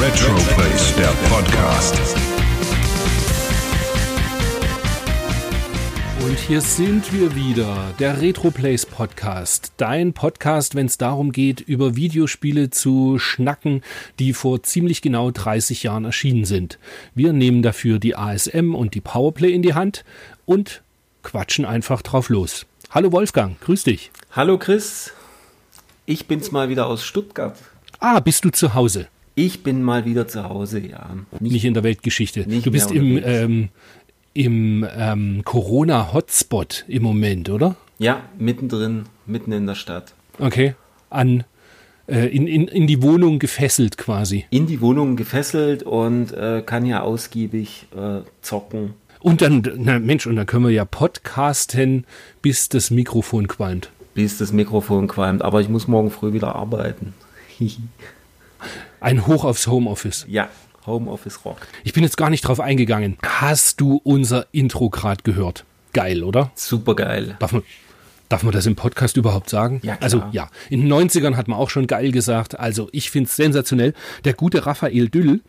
Retroplace, der Podcast. Und hier sind wir wieder, der Retroplays Podcast. Dein Podcast, wenn es darum geht, über Videospiele zu schnacken, die vor ziemlich genau 30 Jahren erschienen sind. Wir nehmen dafür die ASM und die Powerplay in die Hand und quatschen einfach drauf los. Hallo Wolfgang, grüß dich. Hallo Chris, ich bin's mal wieder aus Stuttgart. Ah, bist du zu Hause? Ich bin mal wieder zu Hause, ja. Nicht, in der Weltgeschichte. Nicht du bist im, ähm, im ähm, Corona-Hotspot im Moment, oder? Ja, mittendrin, mitten in der Stadt. Okay. An, äh, in, in, in die Wohnung gefesselt quasi. In die Wohnung gefesselt und äh, kann ja ausgiebig äh, zocken. Und dann, na Mensch, und dann können wir ja podcasten, bis das Mikrofon qualmt. bis das Mikrofon qualmt. Aber ich muss morgen früh wieder arbeiten. Ein Hoch aufs Homeoffice. ja, Homeoffice rockt. Ich bin jetzt gar nicht drauf eingegangen. Hast du unser Intro gerade gehört? Geil, oder? Super geil. Darf man, darf man das im Podcast überhaupt sagen? Ja, klar. Also ja, in den 90ern hat man auch schon geil gesagt. Also ich finde es sensationell. Der gute Raphael Düll,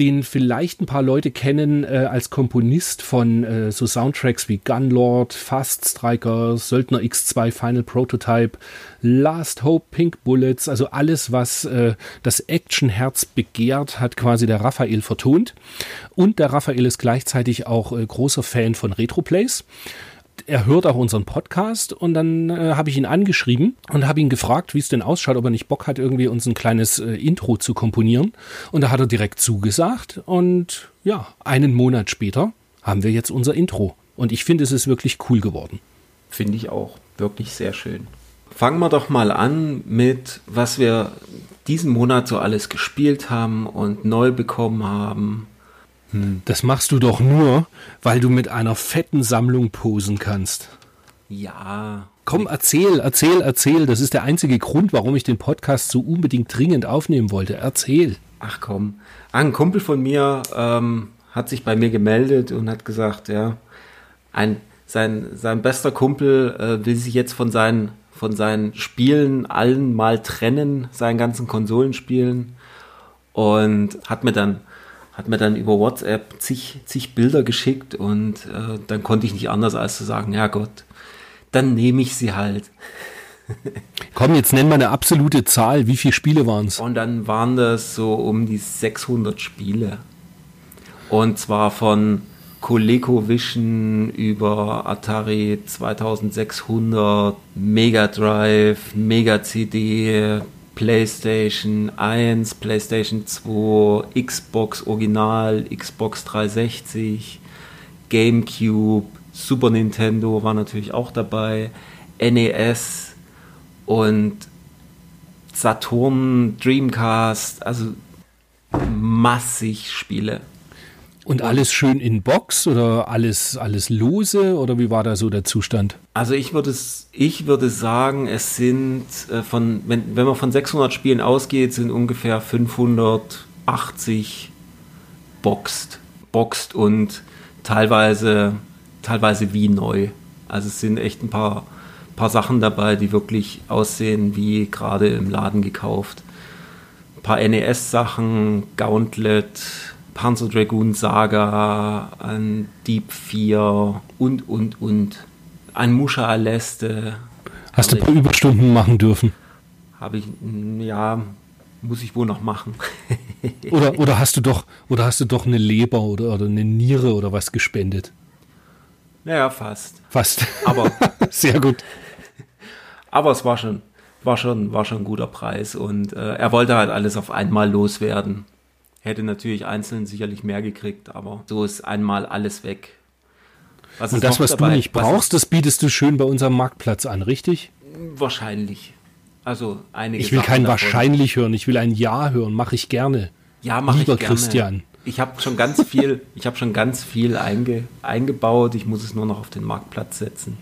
den vielleicht ein paar Leute kennen äh, als Komponist von äh, so Soundtracks wie Gunlord, Fast Striker, Söldner X2 Final Prototype, Last Hope, Pink Bullets, also alles, was äh, das Actionherz begehrt, hat quasi der Raphael vertont. Und der Raphael ist gleichzeitig auch äh, großer Fan von Retroplays er hört auch unseren Podcast und dann äh, habe ich ihn angeschrieben und habe ihn gefragt, wie es denn ausschaut, ob er nicht Bock hat, irgendwie uns ein kleines äh, Intro zu komponieren. Und da hat er direkt zugesagt und ja, einen Monat später haben wir jetzt unser Intro. Und ich finde, es ist wirklich cool geworden. Finde ich auch wirklich sehr schön. Fangen wir doch mal an mit, was wir diesen Monat so alles gespielt haben und neu bekommen haben. Das machst du doch nur, weil du mit einer fetten Sammlung posen kannst. Ja, Komm, erzähl, erzähl, erzähl. Das ist der einzige Grund, warum ich den Podcast so unbedingt dringend aufnehmen wollte. Erzähl. Ach komm. Ein Kumpel von mir ähm, hat sich bei mir gemeldet und hat gesagt, ja, ein, sein, sein bester Kumpel äh, will sich jetzt von seinen, von seinen Spielen allen mal trennen, seinen ganzen Konsolenspielen und hat mir dann hat mir dann über WhatsApp zig, zig Bilder geschickt und äh, dann konnte ich nicht anders als zu sagen, ja Gott, dann nehme ich sie halt. Komm, jetzt nenn mal eine absolute Zahl. Wie viele Spiele waren es? Und dann waren das so um die 600 Spiele. Und zwar von ColecoVision über Atari 2600, Mega Drive, Mega CD, PlayStation 1, PlayStation 2, Xbox Original, Xbox 360, GameCube, Super Nintendo war natürlich auch dabei, NES und Saturn, Dreamcast, also massig Spiele. Und alles schön in Box oder alles, alles lose oder wie war da so der Zustand? Also ich würde, ich würde sagen, es sind äh, von, wenn, wenn man von 600 Spielen ausgeht, sind ungefähr 580 boxed, boxed und teilweise, teilweise wie neu. Also es sind echt ein paar, paar Sachen dabei, die wirklich aussehen wie gerade im Laden gekauft. Ein paar NES-Sachen, Gauntlet, Panzer Dragoon Saga, ein Deep 4 und, und, und. Ein Musha Aleste. Hast du Hab ein paar Überstunden machen dürfen? Habe ich, mm, ja, muss ich wohl noch machen. Oder, oder hast du doch, oder hast du doch eine Leber oder, oder eine Niere oder was gespendet? naja, fast. Fast. Aber, Sehr gut. aber es war schon, war schon, war schon ein guter Preis und äh, er wollte halt alles auf einmal loswerden. Hätte natürlich einzeln sicherlich mehr gekriegt, aber so ist einmal alles weg. Was Und das, was du dabei? nicht Was brauchst, das bietest du schön bei unserem Marktplatz an, richtig? wahrscheinlich. Also einige Ich will Sachen kein davon. wahrscheinlich hören, ich will ein Ja hören, mache ich gerne. Ja, mach Lieber ich gerne. Christian. Ich habe schon ganz viel, ich habe schon ganz viel einge, eingebaut. Ich muss es nur noch auf den Marktplatz setzen.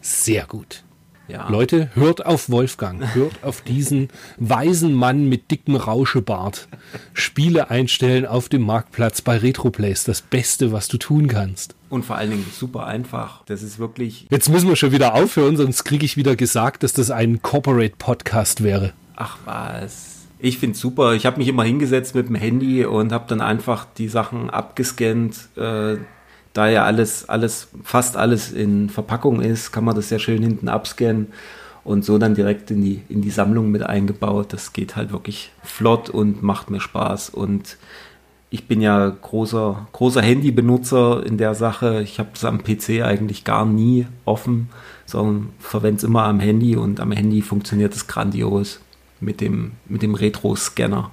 Sehr gut. Ja. Leute, hört auf Wolfgang, hört auf diesen weisen Mann mit dickem Rauschebart. Spiele einstellen auf dem Marktplatz bei Retroplays, das Beste, was du tun kannst. Und vor allen Dingen super einfach. Das ist wirklich. Jetzt müssen wir schon wieder aufhören, sonst kriege ich wieder gesagt, dass das ein Corporate-Podcast wäre. Ach was. Ich finde es super. Ich habe mich immer hingesetzt mit dem Handy und habe dann einfach die Sachen abgescannt. Äh, da ja alles, alles, fast alles in Verpackung ist, kann man das sehr schön hinten abscannen und so dann direkt in die, in die Sammlung mit eingebaut. Das geht halt wirklich flott und macht mir Spaß. Und ich bin ja großer, großer Handybenutzer in der Sache. Ich habe es am PC eigentlich gar nie offen, sondern verwende es immer am Handy und am Handy funktioniert es grandios mit dem, mit dem Retro-Scanner.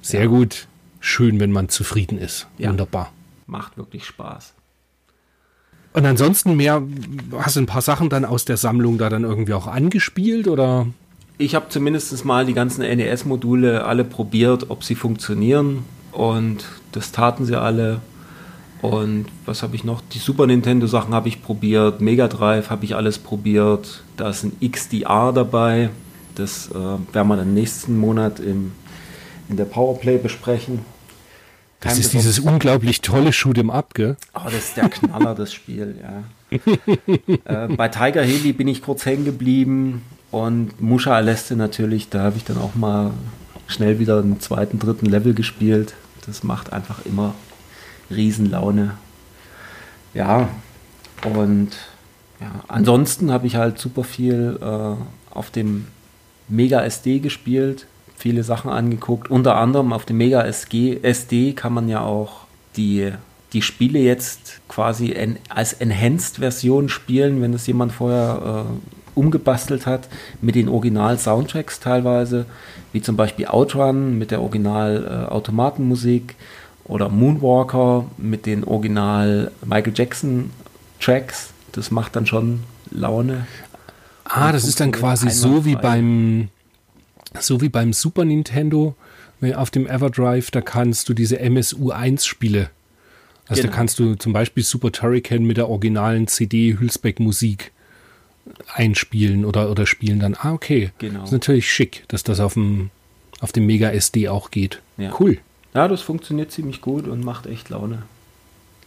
Sehr ja. gut. Schön, wenn man zufrieden ist. Ja. Wunderbar macht wirklich Spaß. Und ansonsten mehr, hast du ein paar Sachen dann aus der Sammlung da dann irgendwie auch angespielt oder? Ich habe zumindest mal die ganzen NES-Module alle probiert, ob sie funktionieren und das taten sie alle. Und was habe ich noch? Die Super Nintendo-Sachen habe ich probiert, Mega Drive habe ich alles probiert. Da ist ein XDR dabei. Das äh, werden wir dann nächsten Monat im, in der Powerplay besprechen. Das ist dieses unglaublich tolle Shoot'em Up, gell? Oh, das ist der Knaller, das Spiel, ja. äh, bei Tiger Haley bin ich kurz hängen geblieben und Musha Aleste natürlich, da habe ich dann auch mal schnell wieder einen zweiten, dritten Level gespielt. Das macht einfach immer Riesenlaune. Ja, und ja, ansonsten habe ich halt super viel äh, auf dem Mega SD gespielt viele Sachen angeguckt. Unter anderem auf dem Mega SG, SD kann man ja auch die, die Spiele jetzt quasi en, als Enhanced-Version spielen, wenn es jemand vorher äh, umgebastelt hat, mit den Original-Soundtracks teilweise, wie zum Beispiel Outrun mit der Original-Automatenmusik äh, oder Moonwalker mit den Original Michael Jackson-Tracks. Das macht dann schon Laune. Ah, das ist dann quasi so wie beim so wie beim Super Nintendo auf dem Everdrive, da kannst du diese MSU1-Spiele, also genau. da kannst du zum Beispiel Super Turrican mit der originalen CD Hülsbeck-Musik einspielen oder, oder spielen dann. Ah, okay. Genau. Das ist natürlich schick, dass das auf dem, auf dem Mega SD auch geht. Ja. Cool. Ja, das funktioniert ziemlich gut und macht echt Laune.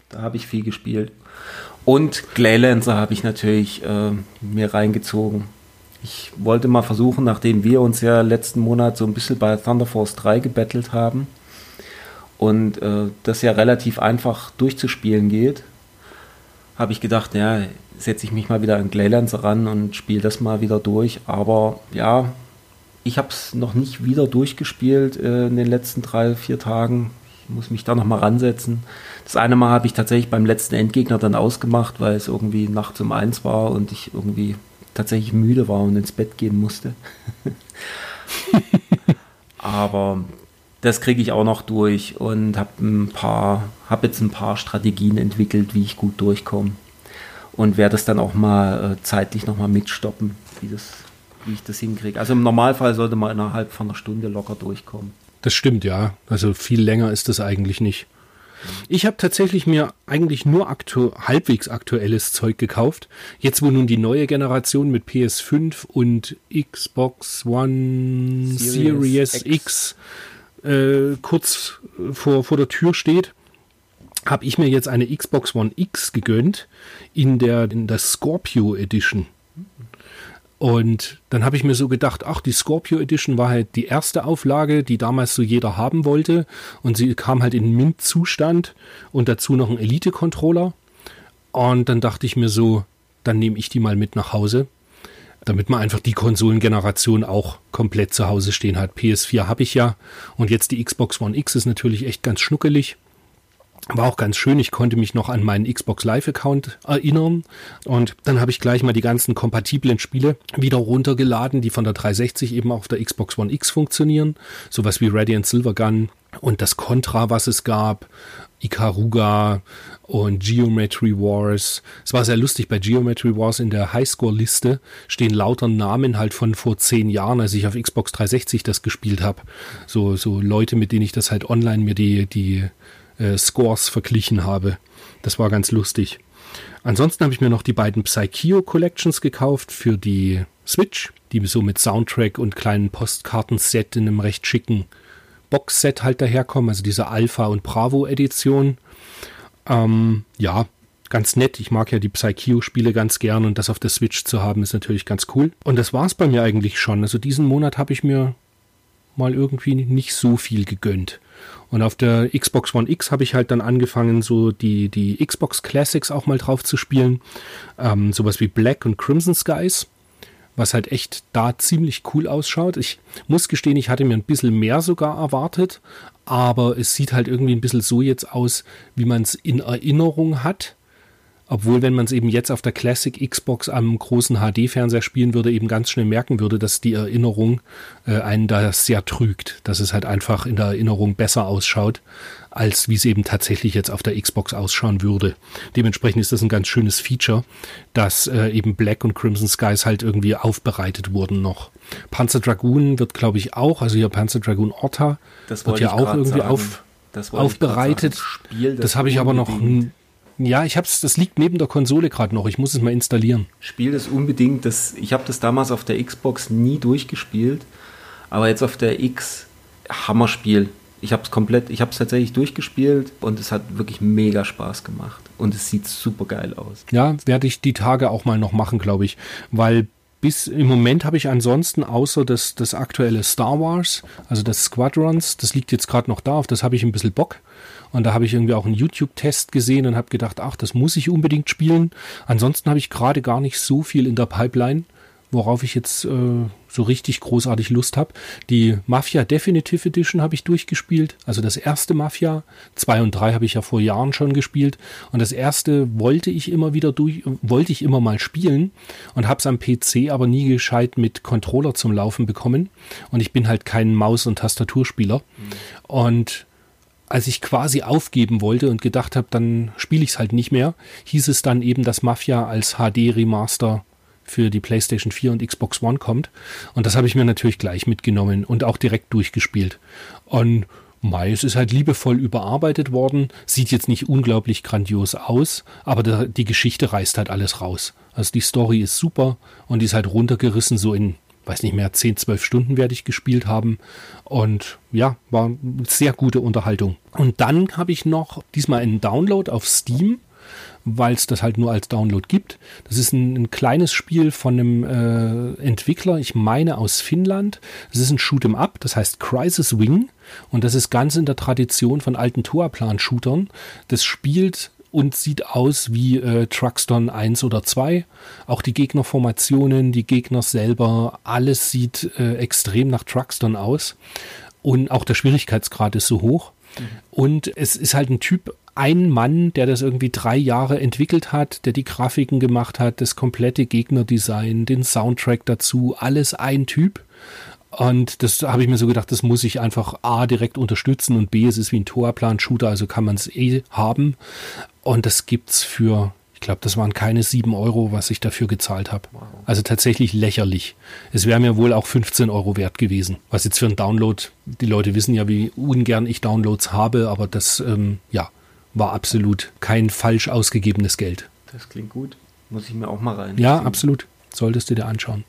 Da habe ich viel gespielt. Und Glaylancer habe ich natürlich äh, mir reingezogen. Ich wollte mal versuchen, nachdem wir uns ja letzten Monat so ein bisschen bei Thunder Force 3 gebettelt haben und äh, das ja relativ einfach durchzuspielen geht, habe ich gedacht, ja, setze ich mich mal wieder an Glaylands ran und spiele das mal wieder durch. Aber ja, ich habe es noch nicht wieder durchgespielt äh, in den letzten drei, vier Tagen. Ich muss mich da noch mal ransetzen. Das eine Mal habe ich tatsächlich beim letzten Endgegner dann ausgemacht, weil es irgendwie nachts um eins war und ich irgendwie tatsächlich müde war und ins Bett gehen musste. Aber das kriege ich auch noch durch und habe ein paar, habe jetzt ein paar Strategien entwickelt, wie ich gut durchkomme und werde es dann auch mal äh, zeitlich noch mal mitstoppen, wie das, wie ich das hinkriege. Also im Normalfall sollte man innerhalb von einer Stunde locker durchkommen. Das stimmt ja. Also viel länger ist das eigentlich nicht. Ich habe tatsächlich mir eigentlich nur aktu halbwegs aktuelles Zeug gekauft. Jetzt, wo nun die neue Generation mit PS5 und Xbox One Series, Series X, X äh, kurz vor, vor der Tür steht, habe ich mir jetzt eine Xbox One X gegönnt in der, in der Scorpio Edition. Und dann habe ich mir so gedacht, ach, die Scorpio Edition war halt die erste Auflage, die damals so jeder haben wollte. Und sie kam halt in Mint-Zustand und dazu noch ein Elite-Controller. Und dann dachte ich mir so, dann nehme ich die mal mit nach Hause, damit man einfach die Konsolengeneration auch komplett zu Hause stehen hat. PS4 habe ich ja und jetzt die Xbox One X ist natürlich echt ganz schnuckelig. War auch ganz schön, ich konnte mich noch an meinen Xbox Live-Account erinnern und dann habe ich gleich mal die ganzen kompatiblen Spiele wieder runtergeladen, die von der 360 eben auf der Xbox One X funktionieren. Sowas wie Radiant Silvergun und das Contra, was es gab, Ikaruga und Geometry Wars. Es war sehr lustig, bei Geometry Wars in der Highscore-Liste stehen lauter Namen halt von vor zehn Jahren, als ich auf Xbox 360 das gespielt habe. So, so Leute, mit denen ich das halt online mir die, die äh, Scores verglichen habe. Das war ganz lustig. Ansonsten habe ich mir noch die beiden Psycheo Collections gekauft für die Switch, die so mit Soundtrack und kleinen Postkartenset in einem recht schicken Boxset halt daherkommen, also diese Alpha und Bravo Edition. Ähm, ja, ganz nett. Ich mag ja die Psycheo-Spiele ganz gern und das auf der Switch zu haben ist natürlich ganz cool. Und das war es bei mir eigentlich schon. Also diesen Monat habe ich mir mal irgendwie nicht so viel gegönnt. Und auf der Xbox One X habe ich halt dann angefangen, so die, die Xbox Classics auch mal drauf zu spielen. Ähm, sowas wie Black und Crimson Skies, was halt echt da ziemlich cool ausschaut. Ich muss gestehen, ich hatte mir ein bisschen mehr sogar erwartet, aber es sieht halt irgendwie ein bisschen so jetzt aus, wie man es in Erinnerung hat. Obwohl, wenn man es eben jetzt auf der Classic Xbox am großen HD-Fernseher spielen würde, eben ganz schnell merken würde, dass die Erinnerung äh, einen da sehr trügt. Dass es halt einfach in der Erinnerung besser ausschaut, als wie es eben tatsächlich jetzt auf der Xbox ausschauen würde. Dementsprechend ist das ein ganz schönes Feature, dass äh, eben Black und Crimson Skies halt irgendwie aufbereitet wurden noch. Panzer Dragoon wird, glaube ich, auch, also hier Panzer Dragoon Orta wird ja auch irgendwie auf, aufbereitet. Das, das habe ich aber noch ja, ich hab's, das liegt neben der Konsole gerade noch. Ich muss es mal installieren. Spiel das unbedingt. Das, ich habe das damals auf der Xbox nie durchgespielt, aber jetzt auf der X Hammerspiel. Ich habe es komplett, ich habe es tatsächlich durchgespielt und es hat wirklich mega Spaß gemacht und es sieht super geil aus. Ja, werde ich die Tage auch mal noch machen, glaube ich, weil bis im Moment habe ich ansonsten außer das, das aktuelle Star Wars, also das Squadrons, das liegt jetzt gerade noch da, auf das habe ich ein bisschen Bock. Und da habe ich irgendwie auch einen YouTube-Test gesehen und habe gedacht, ach, das muss ich unbedingt spielen. Ansonsten habe ich gerade gar nicht so viel in der Pipeline, worauf ich jetzt äh, so richtig großartig Lust habe. Die Mafia Definitive Edition habe ich durchgespielt. Also das erste Mafia. Zwei und drei habe ich ja vor Jahren schon gespielt. Und das erste wollte ich immer wieder durch, wollte ich immer mal spielen und habe es am PC aber nie gescheit mit Controller zum Laufen bekommen. Und ich bin halt kein Maus- und Tastaturspieler. Mhm. Und als ich quasi aufgeben wollte und gedacht habe, dann spiele ich es halt nicht mehr, hieß es dann eben, dass Mafia als HD-Remaster für die PlayStation 4 und Xbox One kommt. Und das habe ich mir natürlich gleich mitgenommen und auch direkt durchgespielt. Und Mai, es ist halt liebevoll überarbeitet worden, sieht jetzt nicht unglaublich grandios aus, aber die Geschichte reißt halt alles raus. Also die Story ist super und die ist halt runtergerissen so in weiß nicht mehr, 10, 12 Stunden werde ich gespielt haben. Und ja, war sehr gute Unterhaltung. Und dann habe ich noch diesmal einen Download auf Steam, weil es das halt nur als Download gibt. Das ist ein, ein kleines Spiel von einem äh, Entwickler, ich meine aus Finnland. Das ist ein Shoot'em Up, das heißt Crisis Wing. Und das ist ganz in der Tradition von alten Toa-Plan-Shootern. Das spielt und sieht aus wie äh, Truckstone 1 oder 2. Auch die Gegnerformationen, die Gegner selber, alles sieht äh, extrem nach Truckstone aus. Und auch der Schwierigkeitsgrad ist so hoch. Mhm. Und es ist halt ein Typ, ein Mann, der das irgendwie drei Jahre entwickelt hat, der die Grafiken gemacht hat, das komplette Gegnerdesign, den Soundtrack dazu, alles ein Typ. Und das habe ich mir so gedacht, das muss ich einfach A direkt unterstützen und B, es ist wie ein Torplan-Shooter, also kann man es eh haben. Und das gibt's für, ich glaube, das waren keine sieben Euro, was ich dafür gezahlt habe. Also tatsächlich lächerlich. Es wäre mir wohl auch 15 Euro wert gewesen. Was jetzt für ein Download, die Leute wissen ja, wie ungern ich Downloads habe, aber das, ähm, ja, war absolut kein falsch ausgegebenes Geld. Das klingt gut. Muss ich mir auch mal rein. Ja, absolut. Solltest du dir anschauen.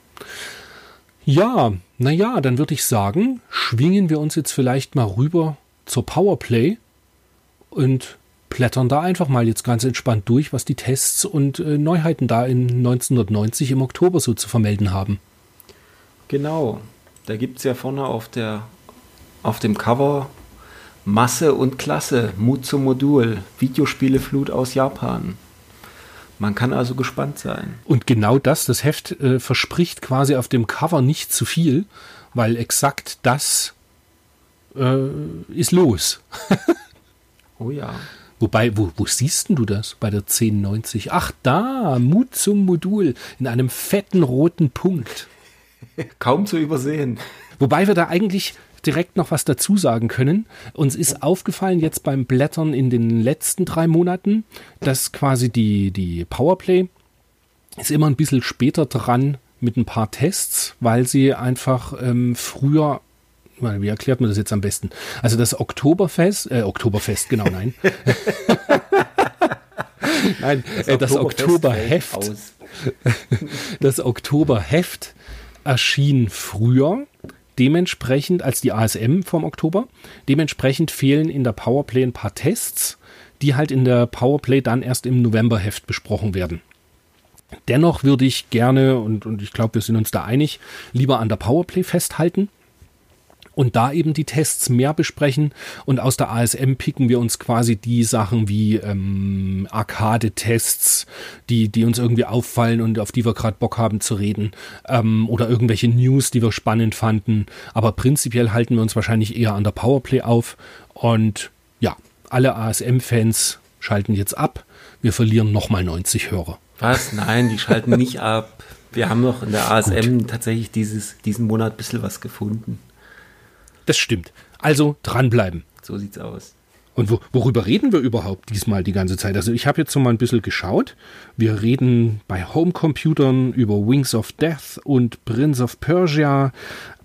Ja, naja, dann würde ich sagen, schwingen wir uns jetzt vielleicht mal rüber zur Powerplay und blättern da einfach mal jetzt ganz entspannt durch, was die Tests und äh, Neuheiten da in 1990 im Oktober so zu vermelden haben. Genau, da gibt es ja vorne auf, der, auf dem Cover Masse und Klasse, Mut zum Modul, Videospieleflut aus Japan. Man kann also gespannt sein. Und genau das, das Heft äh, verspricht quasi auf dem Cover nicht zu viel, weil exakt das äh, ist los. oh ja. Wobei, wo, wo siehst du das bei der 1090? Ach da, Mut zum Modul in einem fetten roten Punkt. Kaum zu übersehen. Wobei wir da eigentlich direkt noch was dazu sagen können. Uns ist aufgefallen jetzt beim Blättern in den letzten drei Monaten, dass quasi die, die Powerplay ist immer ein bisschen später dran mit ein paar Tests, weil sie einfach ähm, früher wie erklärt man das jetzt am besten? Also das Oktoberfest, äh, Oktoberfest, genau, nein. Nein, das, äh, das Oktoberheft. das Oktoberheft erschien früher, dementsprechend als die ASM vom Oktober. Dementsprechend fehlen in der Powerplay ein paar Tests, die halt in der Powerplay dann erst im Novemberheft besprochen werden. Dennoch würde ich gerne, und, und ich glaube, wir sind uns da einig, lieber an der Powerplay festhalten und da eben die Tests mehr besprechen. Und aus der ASM picken wir uns quasi die Sachen wie ähm, Arcade-Tests, die, die uns irgendwie auffallen und auf die wir gerade Bock haben zu reden. Ähm, oder irgendwelche News, die wir spannend fanden. Aber prinzipiell halten wir uns wahrscheinlich eher an der Powerplay auf. Und ja, alle ASM-Fans schalten jetzt ab. Wir verlieren nochmal 90 Hörer. Was? Nein, die schalten nicht ab. Wir haben noch in der ASM Gut. tatsächlich dieses, diesen Monat ein bisschen was gefunden. Das stimmt. Also dranbleiben. So sieht's aus. Und wo, worüber reden wir überhaupt diesmal die ganze Zeit? Also ich habe jetzt so mal ein bisschen geschaut. Wir reden bei Homecomputern über Wings of Death und Prince of Persia.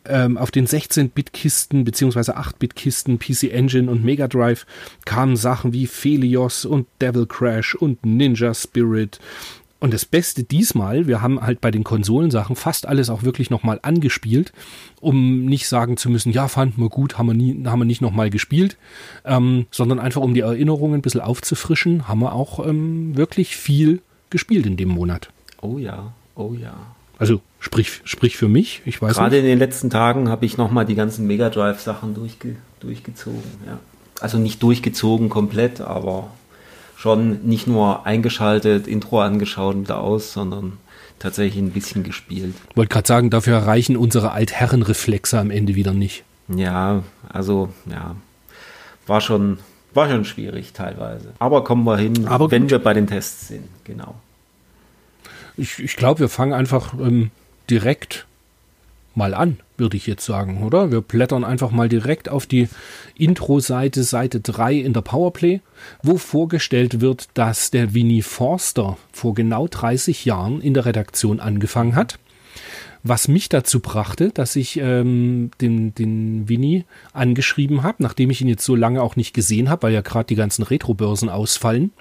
Ähm, auf den 16-Bit-Kisten bzw. 8-Bit-Kisten PC Engine und Mega Drive kamen Sachen wie Felios und Devil Crash und Ninja Spirit und das Beste diesmal, wir haben halt bei den Konsolensachen fast alles auch wirklich nochmal angespielt, um nicht sagen zu müssen, ja, fanden wir gut, haben wir, nie, haben wir nicht nochmal gespielt, ähm, sondern einfach um die Erinnerungen ein bisschen aufzufrischen, haben wir auch ähm, wirklich viel gespielt in dem Monat. Oh ja, oh ja. Also sprich, sprich für mich, ich weiß Gerade nicht. in den letzten Tagen habe ich nochmal die ganzen Mega Drive-Sachen durchge durchgezogen, ja. Also nicht durchgezogen komplett, aber schon nicht nur eingeschaltet, Intro angeschaut und wieder aus, sondern tatsächlich ein bisschen gespielt. Wollte gerade sagen, dafür reichen unsere Altherrenreflexe am Ende wieder nicht. Ja, also ja, war schon, war schon schwierig teilweise. Aber kommen wir hin, Aber wenn wir bei den Tests sind, genau. Ich, ich glaube, wir fangen einfach ähm, direkt mal an, würde ich jetzt sagen, oder? Wir blättern einfach mal direkt auf die Intro-Seite, Seite 3 in der Powerplay, wo vorgestellt wird, dass der Winnie Forster vor genau 30 Jahren in der Redaktion angefangen hat was mich dazu brachte, dass ich ähm, den, den Winnie angeschrieben habe, nachdem ich ihn jetzt so lange auch nicht gesehen habe, weil ja gerade die ganzen Retro-Börsen ausfallen,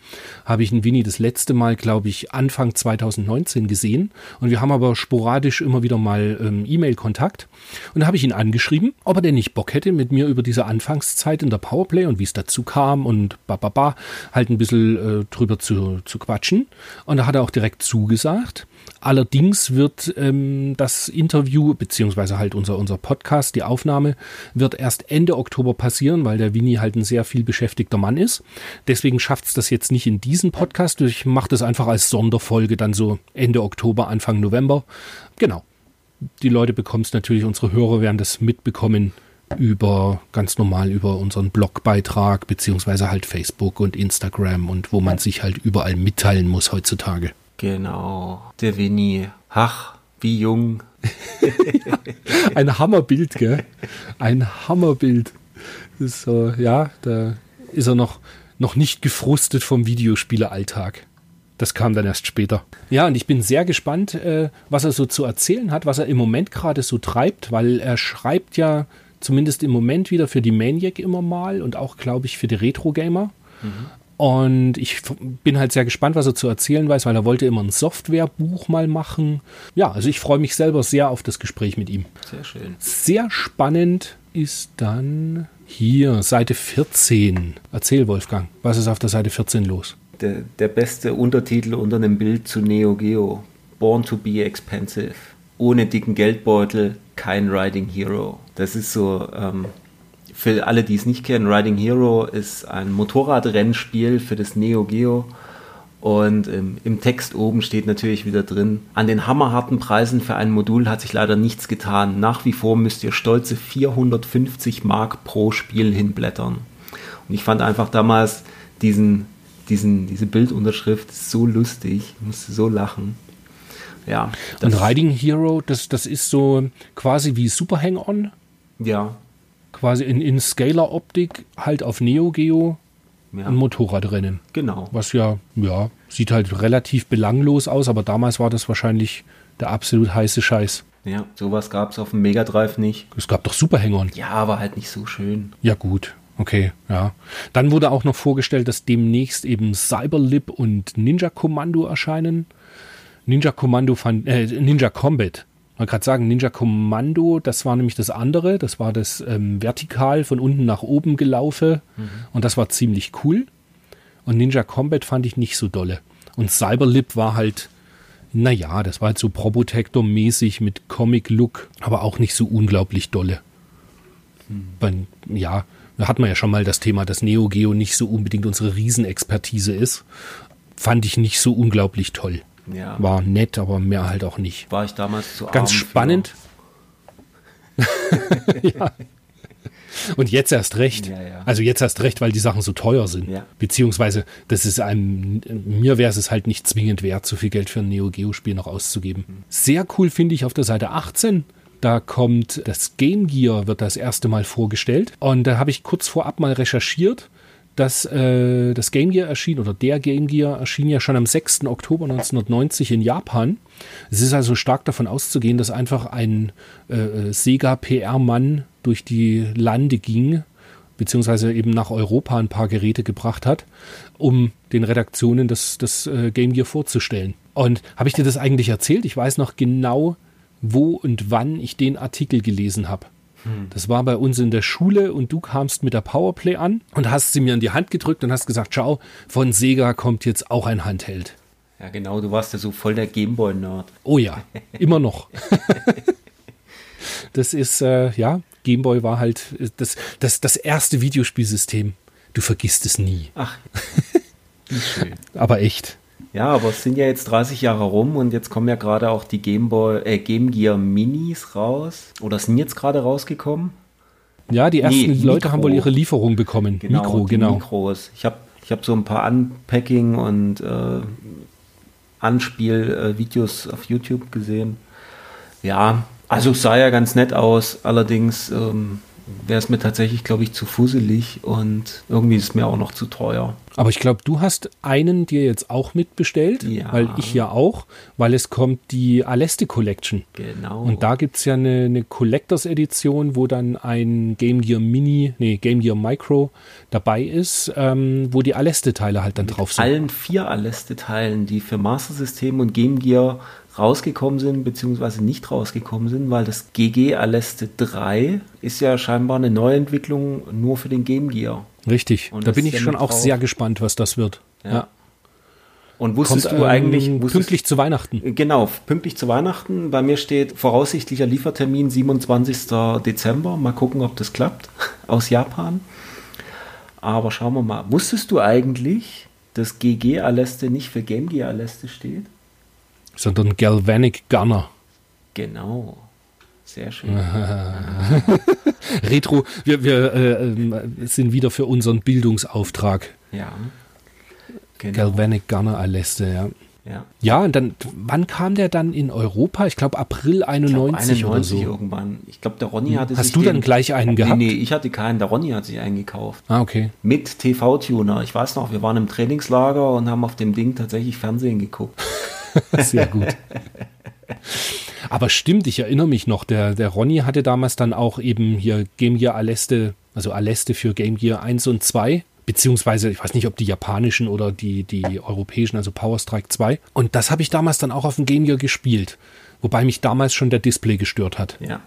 habe ich den Winnie das letzte Mal, glaube ich, Anfang 2019 gesehen. Und wir haben aber sporadisch immer wieder mal ähm, E-Mail-Kontakt. Und da habe ich ihn angeschrieben, ob er denn nicht Bock hätte, mit mir über diese Anfangszeit in der Powerplay und wie es dazu kam und bababa halt ein bisschen äh, drüber zu, zu quatschen. Und da hat er auch direkt zugesagt. Allerdings wird ähm, das Interview, beziehungsweise halt unser, unser Podcast, die Aufnahme, wird erst Ende Oktober passieren, weil der Winnie halt ein sehr viel beschäftigter Mann ist. Deswegen schafft es das jetzt nicht in diesen Podcast. Ich mache das einfach als Sonderfolge dann so Ende Oktober, Anfang November. Genau. Die Leute bekommen es natürlich, unsere Hörer werden das mitbekommen über ganz normal über unseren Blogbeitrag beziehungsweise halt Facebook und Instagram und wo man sich halt überall mitteilen muss heutzutage. Genau, der Winnie. Ach, wie jung. Ein Hammerbild, gell? Ein Hammerbild. Ist so, ja, da ist er noch, noch nicht gefrustet vom Videospieleralltag. Das kam dann erst später. Ja, und ich bin sehr gespannt, äh, was er so zu erzählen hat, was er im Moment gerade so treibt, weil er schreibt ja zumindest im Moment wieder für die Maniac immer mal und auch, glaube ich, für die Retro Gamer. Mhm. Und ich bin halt sehr gespannt, was er zu erzählen weiß, weil er wollte immer ein Softwarebuch mal machen. Ja, also ich freue mich selber sehr auf das Gespräch mit ihm. Sehr schön. Sehr spannend ist dann hier Seite 14. Erzähl, Wolfgang, was ist auf der Seite 14 los? Der, der beste Untertitel unter einem Bild zu Neo Geo. Born to be expensive. Ohne dicken Geldbeutel, kein Riding Hero. Das ist so ähm, für alle, die es nicht kennen, Riding Hero ist ein Motorradrennspiel für das Neo Geo. Und ähm, im Text oben steht natürlich wieder drin, an den hammerharten Preisen für ein Modul hat sich leider nichts getan. Nach wie vor müsst ihr stolze 450 Mark pro Spiel hinblättern. Und ich fand einfach damals diesen, diesen, diese Bildunterschrift so lustig, ich musste so lachen. Ja. Und Riding Hero, das, das ist so quasi wie Super Hang-On. Ja, quasi in, in Scalar-Optik halt auf Neo Geo ja. ein Motorradrennen. Genau. Was ja, ja, sieht halt relativ belanglos aus, aber damals war das wahrscheinlich der absolut heiße Scheiß. Ja, sowas gab es auf dem Mega Drive nicht. Es gab doch Superhängern. Ja, aber halt nicht so schön. Ja, gut. Okay, ja. Dann wurde auch noch vorgestellt, dass demnächst eben Cyberlip und Ninja Commando erscheinen. Ninja Commando fand, äh, Ninja Combat. Man kann gerade sagen, Ninja Commando, das war nämlich das andere. Das war das ähm, vertikal von unten nach oben gelaufen. Mhm. Und das war ziemlich cool. Und Ninja Combat fand ich nicht so dolle. Und Cyberlip war halt, naja, das war halt so Probotector-mäßig mit Comic-Look, aber auch nicht so unglaublich dolle. Mhm. Ja, da hat man ja schon mal das Thema, dass Neo Geo nicht so unbedingt unsere Riesenexpertise ist. Fand ich nicht so unglaublich toll. Ja. War nett, aber mehr halt auch nicht. War ich damals zu Ganz spannend. ja. Und jetzt erst recht. Ja, ja. Also jetzt erst recht, weil die Sachen so teuer sind. Ja. Beziehungsweise, das ist einem, mir wäre es halt nicht zwingend wert, so viel Geld für ein Neo Geo Spiel noch auszugeben. Mhm. Sehr cool finde ich auf der Seite 18 da kommt das Game Gear, wird das erste Mal vorgestellt. Und da habe ich kurz vorab mal recherchiert, dass äh, das Game Gear erschien oder der Game Gear erschien ja schon am 6. Oktober 1990 in Japan. Es ist also stark davon auszugehen, dass einfach ein äh, äh Sega PR-Mann durch die Lande ging, beziehungsweise eben nach Europa ein paar Geräte gebracht hat, um den Redaktionen das, das äh, Game Gear vorzustellen. Und habe ich dir das eigentlich erzählt? Ich weiß noch genau, wo und wann ich den Artikel gelesen habe. Hm. Das war bei uns in der Schule und du kamst mit der Powerplay an und hast sie mir in die Hand gedrückt und hast gesagt, schau, von Sega kommt jetzt auch ein Handheld. Ja, genau, du warst ja so voll der Gameboy-Nerd. Oh ja, immer noch. das ist, äh, ja, Gameboy war halt das, das, das erste Videospielsystem. Du vergisst es nie. Ach, wie schön. Aber echt. Ja, aber es sind ja jetzt 30 Jahre rum und jetzt kommen ja gerade auch die Game, Boy, äh, Game Gear Minis raus. Oder sind jetzt gerade rausgekommen? Ja, die ersten nee, Leute Mikro. haben wohl ihre Lieferung bekommen. Genau, Mikro, genau. Mikros. Ich habe ich hab so ein paar Unpacking und äh, Anspielvideos auf YouTube gesehen. Ja, also sah ja ganz nett aus. Allerdings ähm, wäre es mir tatsächlich, glaube ich, zu fusselig und irgendwie ist es mir auch noch zu teuer. Aber ich glaube, du hast einen dir jetzt auch mitbestellt, ja. weil ich ja auch, weil es kommt die Aleste Collection. Genau. Und da gibt es ja eine, eine Collectors Edition, wo dann ein Game Gear Mini, nee, Game Gear Micro dabei ist, ähm, wo die Aleste-Teile halt dann Mit drauf sind. allen vier Aleste-Teilen, die für Master System und Game Gear rausgekommen sind, beziehungsweise nicht rausgekommen sind, weil das GG Aleste 3 ist ja scheinbar eine Neuentwicklung nur für den Game Gear. Richtig, Und da bin ich schon auch sehr gespannt, was das wird. Ja. ja. Und wusstest Kommt, du eigentlich. Ähm, wusstest, pünktlich zu Weihnachten. Genau, pünktlich zu Weihnachten. Bei mir steht voraussichtlicher Liefertermin 27. Dezember. Mal gucken, ob das klappt. Aus Japan. Aber schauen wir mal. Wusstest du eigentlich, dass GG Aleste nicht für Game Gear Aleste steht? Sondern Galvanic Gunner. Genau. Sehr schön. Retro, wir, wir äh, sind wieder für unseren Bildungsauftrag. Ja. Genau. Galvanic Gunner Aleste, ja. Ja. ja, und dann, wann kam der dann in Europa? Ich glaube April 91, ich glaub, 91 oder so. irgendwann. Ich glaube, der Ronny hatte Hast du dann gleich einen gehabt? Nee, nee, ich hatte keinen. Der Ronny hat sich einen gekauft. Ah, okay. Mit TV-Tuner. Ich weiß noch, wir waren im Trainingslager und haben auf dem Ding tatsächlich Fernsehen geguckt. Sehr gut. Aber stimmt, ich erinnere mich noch, der, der Ronny hatte damals dann auch eben hier Game Gear Aleste, also Aleste für Game Gear 1 und 2, beziehungsweise ich weiß nicht, ob die japanischen oder die, die europäischen, also Power Strike 2. Und das habe ich damals dann auch auf dem Game Gear gespielt, wobei mich damals schon der Display gestört hat. Ja.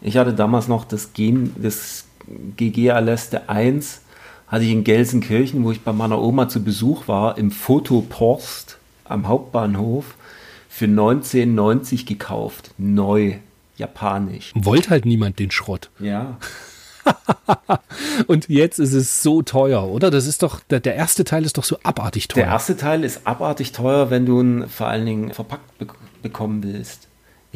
Ich hatte damals noch das, Game, das GG Aleste 1, hatte ich in Gelsenkirchen, wo ich bei meiner Oma zu Besuch war, im Fotopost am Hauptbahnhof für 1990 gekauft. Neu. Japanisch. Wollt halt niemand den Schrott. Ja. Und jetzt ist es so teuer, oder? Das ist doch, der, der, erste Teil ist doch so abartig teuer. Der erste Teil ist abartig teuer, wenn du ihn vor allen Dingen verpackt be bekommen willst.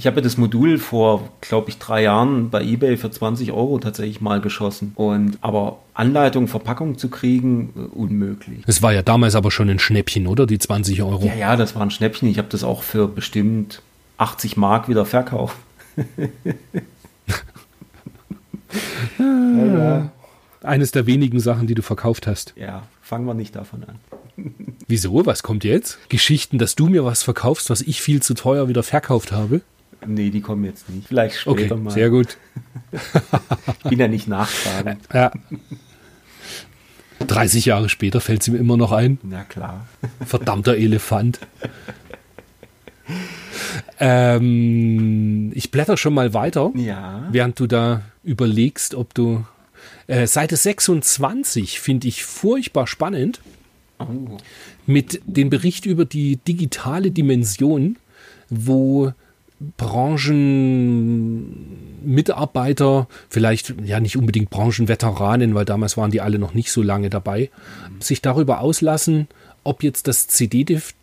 Ich habe das Modul vor, glaube ich, drei Jahren bei eBay für 20 Euro tatsächlich mal geschossen. Und aber Anleitung, Verpackung zu kriegen, äh, unmöglich. Es war ja damals aber schon ein Schnäppchen, oder? Die 20 Euro. Ja, ja, das war ein Schnäppchen. Ich habe das auch für bestimmt 80 Mark wieder verkauft. ja, ja. Eines der wenigen Sachen, die du verkauft hast. Ja, fangen wir nicht davon an. Wieso? Was kommt jetzt? Geschichten, dass du mir was verkaufst, was ich viel zu teuer wieder verkauft habe? Nee, die kommen jetzt nicht. Vielleicht später okay, mal. Sehr gut. ich bin ja nicht nachfragend. Ja. 30 Jahre später fällt es ihm immer noch ein. Na klar. Verdammter Elefant. ähm, ich blätter schon mal weiter, Ja. während du da überlegst, ob du. Äh, Seite 26 finde ich furchtbar spannend Oh. mit dem Bericht über die digitale Dimension, wo Branchenmitarbeiter, vielleicht ja nicht unbedingt Branchenveteranen, weil damals waren die alle noch nicht so lange dabei, sich darüber auslassen, ob jetzt das CD-TV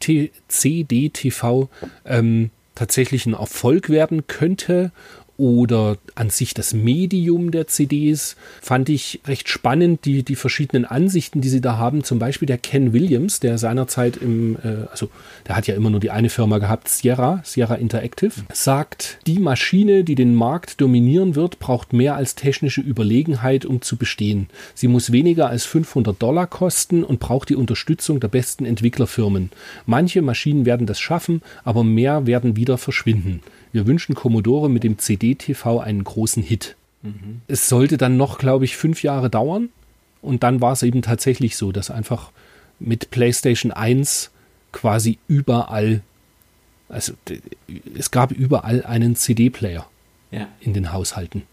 CD-TV, ähm, tatsächlich ein Erfolg werden könnte oder an sich das Medium der CDs, fand ich recht spannend, die, die verschiedenen Ansichten, die sie da haben. Zum Beispiel der Ken Williams, der seinerzeit im, äh, also der hat ja immer nur die eine Firma gehabt, Sierra, Sierra Interactive, sagt, die Maschine, die den Markt dominieren wird, braucht mehr als technische Überlegenheit, um zu bestehen. Sie muss weniger als 500 Dollar kosten und braucht die Unterstützung der besten Entwicklerfirmen. Manche Maschinen werden das schaffen, aber mehr werden wieder verschwinden. Wir wünschen Commodore mit dem CD-TV einen großen Hit. Es sollte dann noch, glaube ich, fünf Jahre dauern. Und dann war es eben tatsächlich so, dass einfach mit PlayStation 1 quasi überall, also es gab überall einen CD-Player Ja. in den Haushalten.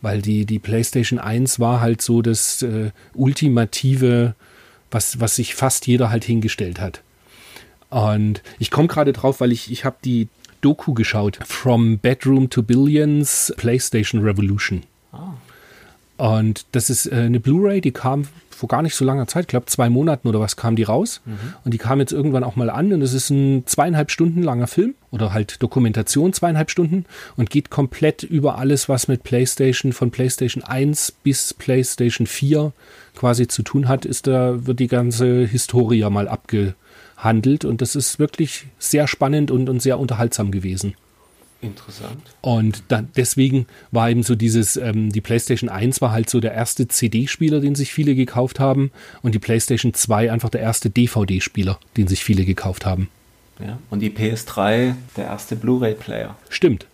Weil die, die PlayStation 1 war halt so das äh, ultimative, was, was sich fast jeder halt hingestellt hat. Und ich komme gerade drauf, weil ich, ich habe die Doku geschaut, From Bedroom to Billions, PlayStation Revolution. Ah. Und das ist äh, eine Blu-ray, die kam vor gar nicht so langer Zeit, ich glaube zwei Monaten oder was kam die raus. Und die kam jetzt irgendwann auch mal an und es ist ein zweieinhalb Stunden langer Film oder halt Dokumentation zweieinhalb Stunden und geht komplett über alles, was mit PlayStation von PlayStation 1 bis PlayStation 4 quasi zu tun hat, ist da, wird die ganze Historie mal abgehandelt und das ist wirklich sehr spannend und, und sehr unterhaltsam gewesen. Interessant. Und dann, deswegen war eben so dieses, ähm, die PlayStation 1 war halt so der erste CD-Spieler, den sich viele gekauft haben. Und die PlayStation 2 einfach der erste DVD-Spieler, den sich viele gekauft haben. Ja. Und die PS3, der erste Blu-ray-Player. Stimmt.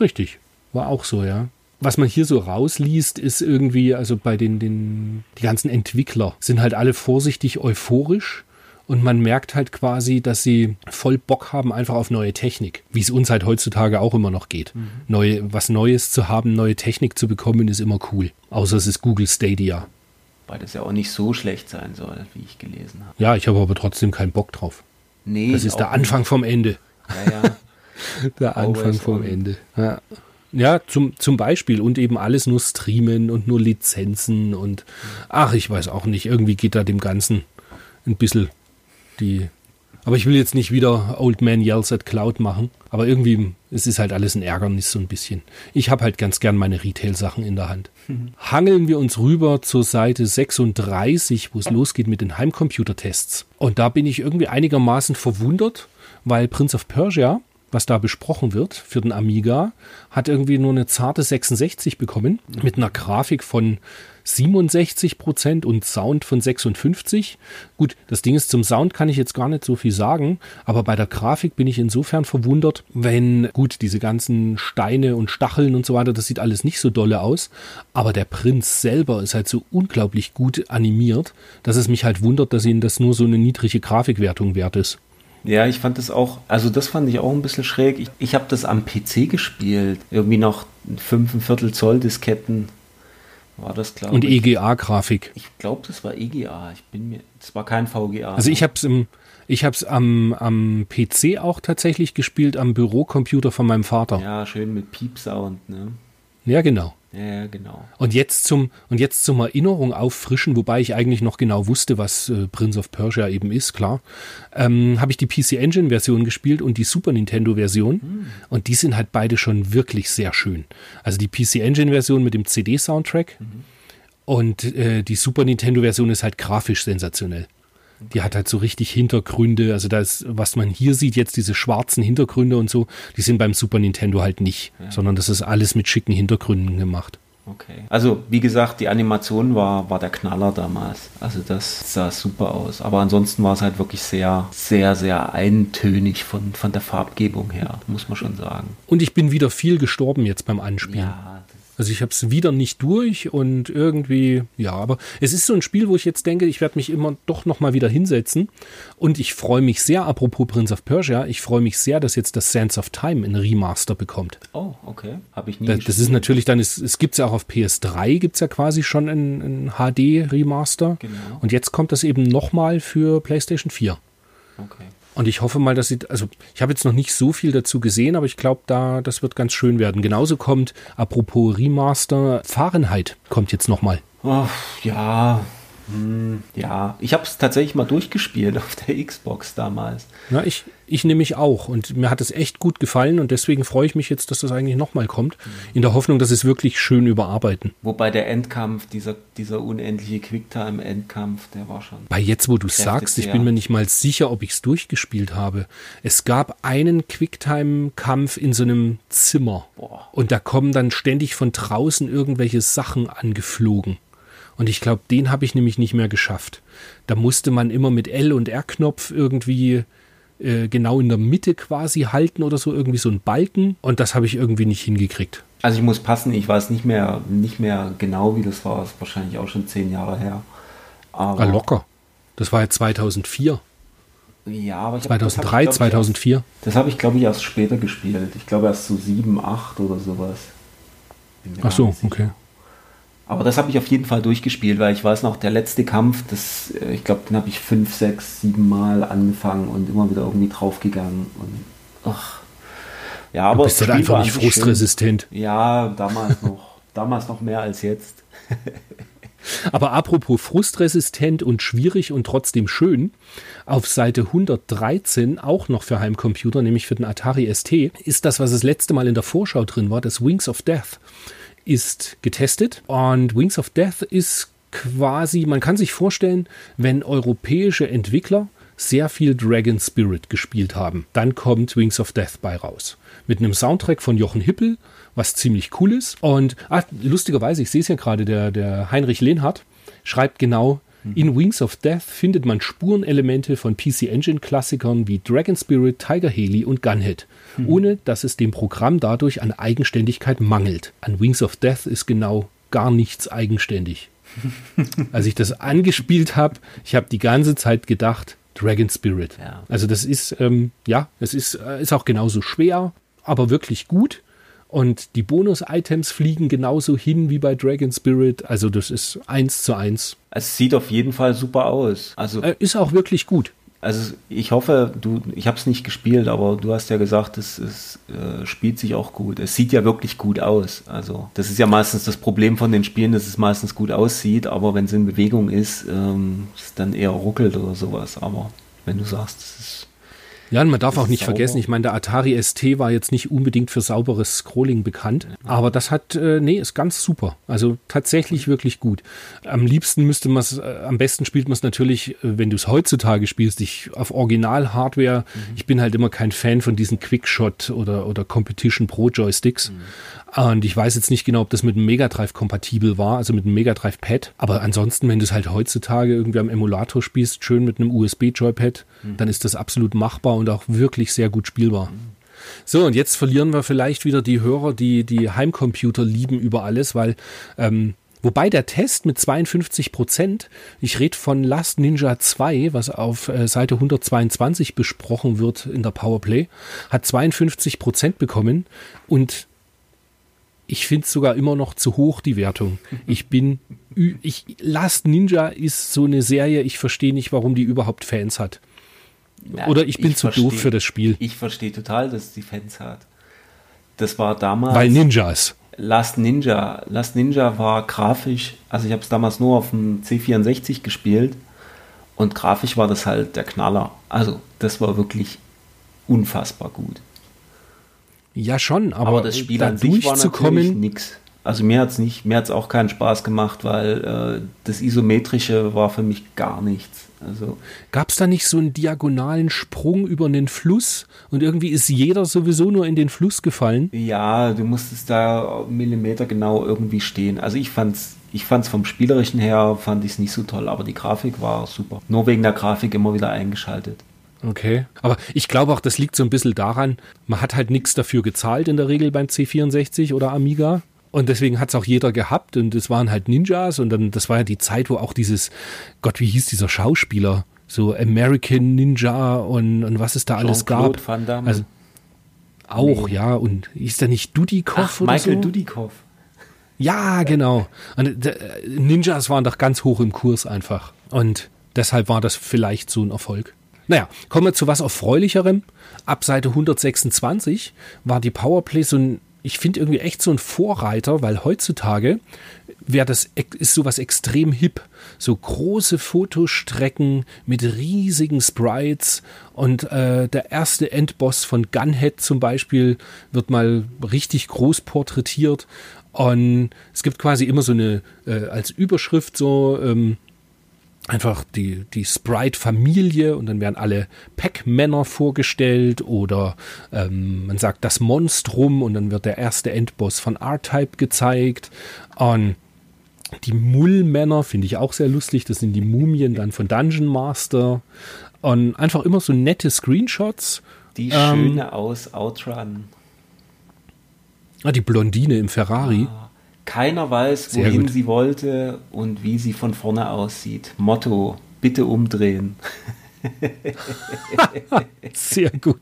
Richtig. War auch so, ja. Was man hier so rausliest, ist irgendwie, also bei den, den, die ganzen Entwickler sind halt alle vorsichtig euphorisch. Und man merkt halt quasi, dass sie voll Bock haben einfach auf neue Technik. Wie es uns halt heutzutage auch immer noch geht. Neue, was Neues zu haben, neue Technik zu bekommen, ist immer cool. Außer es ist Google Stadia. Weil das ja auch nicht so schlecht sein soll, wie ich gelesen habe. Ja, ich habe aber trotzdem keinen Bock drauf. Nee, Das ist der Anfang vom Ende. nicht. Ja, ja. Der Anfang Always vom on. Ende. Ja, ja zum, zum Beispiel. Und eben alles nur streamen und nur Lizenzen und ach, ich weiß auch nicht. Irgendwie geht da dem Ganzen ein bisschen die. Aber ich will jetzt nicht wieder Old Man Yells at Cloud machen. Aber irgendwie, es ist halt alles ein Ärgernis so ein bisschen. Ich habe halt ganz gern meine Retail-Sachen in der Hand. Hangeln wir uns rüber zur Seite 36, wo es losgeht mit den Heimcomputertests. Und da bin ich irgendwie einigermaßen verwundert, weil Prince of Persia, was da besprochen wird für den Amiga, hat irgendwie nur eine zarte 66 bekommen mit einer Grafik von 67 Prozent und Sound von 56. Gut, das Ding ist, zum Sound kann ich jetzt gar nicht so viel sagen, aber bei der Grafik bin ich insofern verwundert, wenn, gut, diese ganzen Steine und Stacheln und so weiter, das sieht alles nicht so dolle aus, aber der Prinz selber ist halt so unglaublich gut animiert, dass es mich halt wundert, dass ihnen das nur so eine niedrige Grafikwertung wert ist. Ja, ich fand das auch, also das fand ich auch ein bisschen schräg. Ich, ich habe das am PC gespielt. Irgendwie noch 5 Viertel Zoll Disketten war das, glaube Und ich. EGA-Grafik. Ich glaube, das war EGA. Ich bin mir, das war kein VGA. Also ich habe es im, ich habe es am, am PC auch tatsächlich gespielt, am Bürocomputer von meinem Vater. Ja, Ja, schön mit Piepsound, ne? genau. Ja, genau. Und jetzt zum und jetzt zum Erinnerung auffrischen, wobei ich eigentlich noch genau wusste, was äh, Prince of Persia eben ist, klar, ähm, habe ich die PC Engine Version gespielt und die Super Nintendo Version und die sind halt beide schon wirklich sehr schön. Also die PC Engine Version mit dem CD Soundtrack und äh, die Super Nintendo Version ist halt grafisch sensationell. Die hat halt so richtig Hintergründe, also das, was man hier sieht, jetzt diese schwarzen Hintergründe und so, die sind beim Super Nintendo halt nicht, sondern das ist alles mit schicken Hintergründen gemacht. Okay. Also, wie gesagt, die Animation war, war der Knaller damals. Also, das sah super aus. Aber ansonsten war es halt wirklich sehr, sehr, sehr eintönig von, von der Farbgebung her, muss man schon sagen. Und ich bin wieder viel gestorben jetzt beim Anspielen. Ja, Also ich habe es wieder nicht durch und irgendwie, ja, aber es ist so ein Spiel, wo ich jetzt denke, ich werde mich immer doch nochmal wieder hinsetzen. Und ich freue mich sehr, apropos Prince of Persia, ich freue mich sehr, dass jetzt das Sands of Time ein Remaster bekommt. Oh, okay. Habe ich nie. Das, das ist natürlich dann, es, es gibt es ja auch auf PS3, gibt es ja quasi schon ein, ein HD-Remaster. Genau. Und jetzt kommt das eben nochmal für PlayStation 4. Okay. Und ich hoffe mal, dass sie, also ich habe jetzt noch nicht so viel dazu gesehen, aber ich glaube, da, das wird ganz schön werden. Genauso kommt, apropos Remaster, Fahrenheit kommt jetzt nochmal. Oh, ja, hm, ja, ich habe es tatsächlich mal durchgespielt auf der Xbox damals. Ja, ich, ich nehme mich auch und mir hat es echt gut gefallen und deswegen freue ich mich jetzt, dass das eigentlich nochmal kommt, in der Hoffnung, dass es wirklich schön überarbeiten. Wobei der Endkampf, dieser, dieser unendliche Quicktime-Endkampf, der war schon. Bei jetzt, wo du sagst, ich bin mir nicht mal sicher, ob ich es durchgespielt habe. Es gab einen Quicktime-Kampf in so einem Zimmer Boah. und da kommen dann ständig von draußen irgendwelche Sachen angeflogen. Und ich glaube, den habe ich nämlich nicht mehr geschafft. Da musste man immer mit L und R-Knopf irgendwie äh, genau in der Mitte quasi halten oder so, irgendwie so ein Balken. Und das habe ich irgendwie nicht hingekriegt. Also ich muss passen, ich weiß nicht mehr, nicht mehr genau, wie das war. Das ist wahrscheinlich auch schon zehn Jahre her. Aber ah, locker. Das war ja 2004. Ja, aber ich 2003, hab, 2004. das habe ich, glaube ich, erst später gespielt. Ich glaube erst so 7, 8 oder sowas. Ach so, okay. Aber das habe ich auf jeden Fall durchgespielt, weil ich weiß noch, der letzte Kampf, das, äh, ich glaube, den habe ich fünf, sechs, sieben Mal angefangen und immer wieder irgendwie draufgegangen. Und ach. Ja, aber du bist halt einfach nicht frustresistent. Schön. Ja, damals noch. damals noch mehr als jetzt. Aber apropos frustresistent und schwierig und trotzdem schön, auf Seite 113 auch noch für Heimcomputer, nämlich für den Atari ST, ist das, was das letzte Mal in der Vorschau drin war, das Wings of Death ist getestet und Wings of Death ist quasi, man kann sich vorstellen, wenn europäische Entwickler sehr viel Dragon Spirit gespielt haben, dann kommt Wings of Death bei raus. Mit einem Soundtrack von Jochen Hippel, was ziemlich cool ist. Und ah, lustigerweise, ich sehe es ja gerade, der, der Heinrich Lehnhardt schreibt genau, in Wings of Death findet man Spurenelemente von PC Engine Klassikern wie Dragon Spirit, Tiger Haley und Gunhead, mhm. ohne dass es dem Programm dadurch an Eigenständigkeit mangelt. An Wings of Death ist genau gar nichts eigenständig. Als ich das angespielt habe, ich habe die ganze Zeit gedacht, Dragon Spirit. Ja. Also das ist, ähm, ja, es ist, äh, ist auch genauso schwer, aber wirklich gut. Und die Bonus-Items fliegen genauso hin wie bei Dragon Spirit. Also das ist eins zu eins. Es sieht auf jeden Fall super aus. Also äh, ist auch wirklich gut. Also ich hoffe, du, ich habe es nicht gespielt, aber du hast ja gesagt, es, es äh, spielt sich auch gut. Es sieht ja wirklich gut aus. Also das ist ja meistens das Problem von den Spielen, dass es meistens gut aussieht, aber wenn es in Bewegung ist, ähm, es dann eher ruckelt oder sowas. Aber wenn du sagst, es ist ja, und man darf auch nicht sauber. vergessen, ich meine, der Atari ST war jetzt nicht unbedingt für sauberes Scrolling bekannt, aber das hat, äh, nee, ist ganz super. Also tatsächlich wirklich gut. Am liebsten müsste man es, äh, am besten spielt man es natürlich, äh, wenn du es heutzutage spielst, ich auf Original-Hardware. Mhm. Ich bin halt immer kein Fan von diesen Quickshot oder, oder Competition Pro Joysticks. Mhm. Und ich weiß jetzt nicht genau, ob das mit dem Mega Drive kompatibel war, also mit dem Mega Drive Pad. Aber ansonsten, wenn du es halt heutzutage irgendwie am Emulator spielst, schön mit einem USB Joypad, mhm. dann ist das absolut machbar und auch wirklich sehr gut spielbar. Mhm. So, und jetzt verlieren wir vielleicht wieder die Hörer, die die Heimcomputer lieben über alles, weil ähm, Wobei der Test mit 52 Prozent, ich rede von Last Ninja 2, was auf äh, Seite 122 besprochen wird in der Powerplay, hat 52 Prozent bekommen und ich finde es sogar immer noch zu hoch, die Wertung. Ich bin, ich, Last Ninja ist so eine Serie, ich verstehe nicht, warum die überhaupt Fans hat. Ja, Oder ich bin ich zu versteh, doof für das Spiel. Ich verstehe total, dass die Fans hat. Das war damals. Weil Ninjas. Last Ninja. Last Ninja war grafisch, also ich habe es damals nur auf dem C64 gespielt und grafisch war das halt der Knaller. Also das war wirklich unfassbar gut. Ja, schon, aber, aber das Spiel an sich war natürlich nix. Also mir hat es nicht, mir hat es auch keinen Spaß gemacht, weil äh, das Isometrische war für mich gar nichts. Also Gab es da nicht so einen diagonalen Sprung über einen Fluss und irgendwie ist jeder sowieso nur in den Fluss gefallen? Ja, du musstest da Millimeter genau irgendwie stehen. Also ich fand's, ich fand's vom Spielerischen her fand ich es nicht so toll, aber die Grafik war super. Nur wegen der Grafik immer wieder eingeschaltet. Okay. Aber ich glaube auch, das liegt so ein bisschen daran, man hat halt nichts dafür gezahlt in der Regel beim C64 oder Amiga. Und deswegen hat es auch jeder gehabt und es waren halt Ninjas und dann, das war ja die Zeit, wo auch dieses, Gott, wie hieß dieser Schauspieler? So American Ninja und, und was es da alles gab. Van Damme. Also, auch, nee. ja. Und ist der nicht Dudikoff oder Michael so? Dudikoff. Ja, genau. Und, äh, Ninjas waren doch ganz hoch im Kurs einfach. Und deshalb war das vielleicht so ein Erfolg. Naja, kommen wir zu was Erfreulicherem. Ab Seite 126 war die Powerplay so ein, ich finde irgendwie echt so ein Vorreiter, weil heutzutage wäre das, ist sowas extrem hip. So große Fotostrecken mit riesigen Sprites und äh, der erste Endboss von Gunhead zum Beispiel wird mal richtig groß porträtiert. Und es gibt quasi immer so eine, äh, als Überschrift so, ähm, einfach die, die Sprite-Familie und dann werden alle Pac-Männer vorgestellt oder ähm, man sagt das Monstrum und dann wird der erste Endboss von R-Type gezeigt. Und die Mullmänner finde ich auch sehr lustig. Das sind die Mumien dann von Dungeon Master. Und einfach immer so nette Screenshots. Die ähm, Schöne aus Outrun. Ah, die Blondine im Ferrari. Ah. Keiner weiß, wohin sie wollte und wie sie von vorne aussieht. Motto, bitte umdrehen. Sehr gut.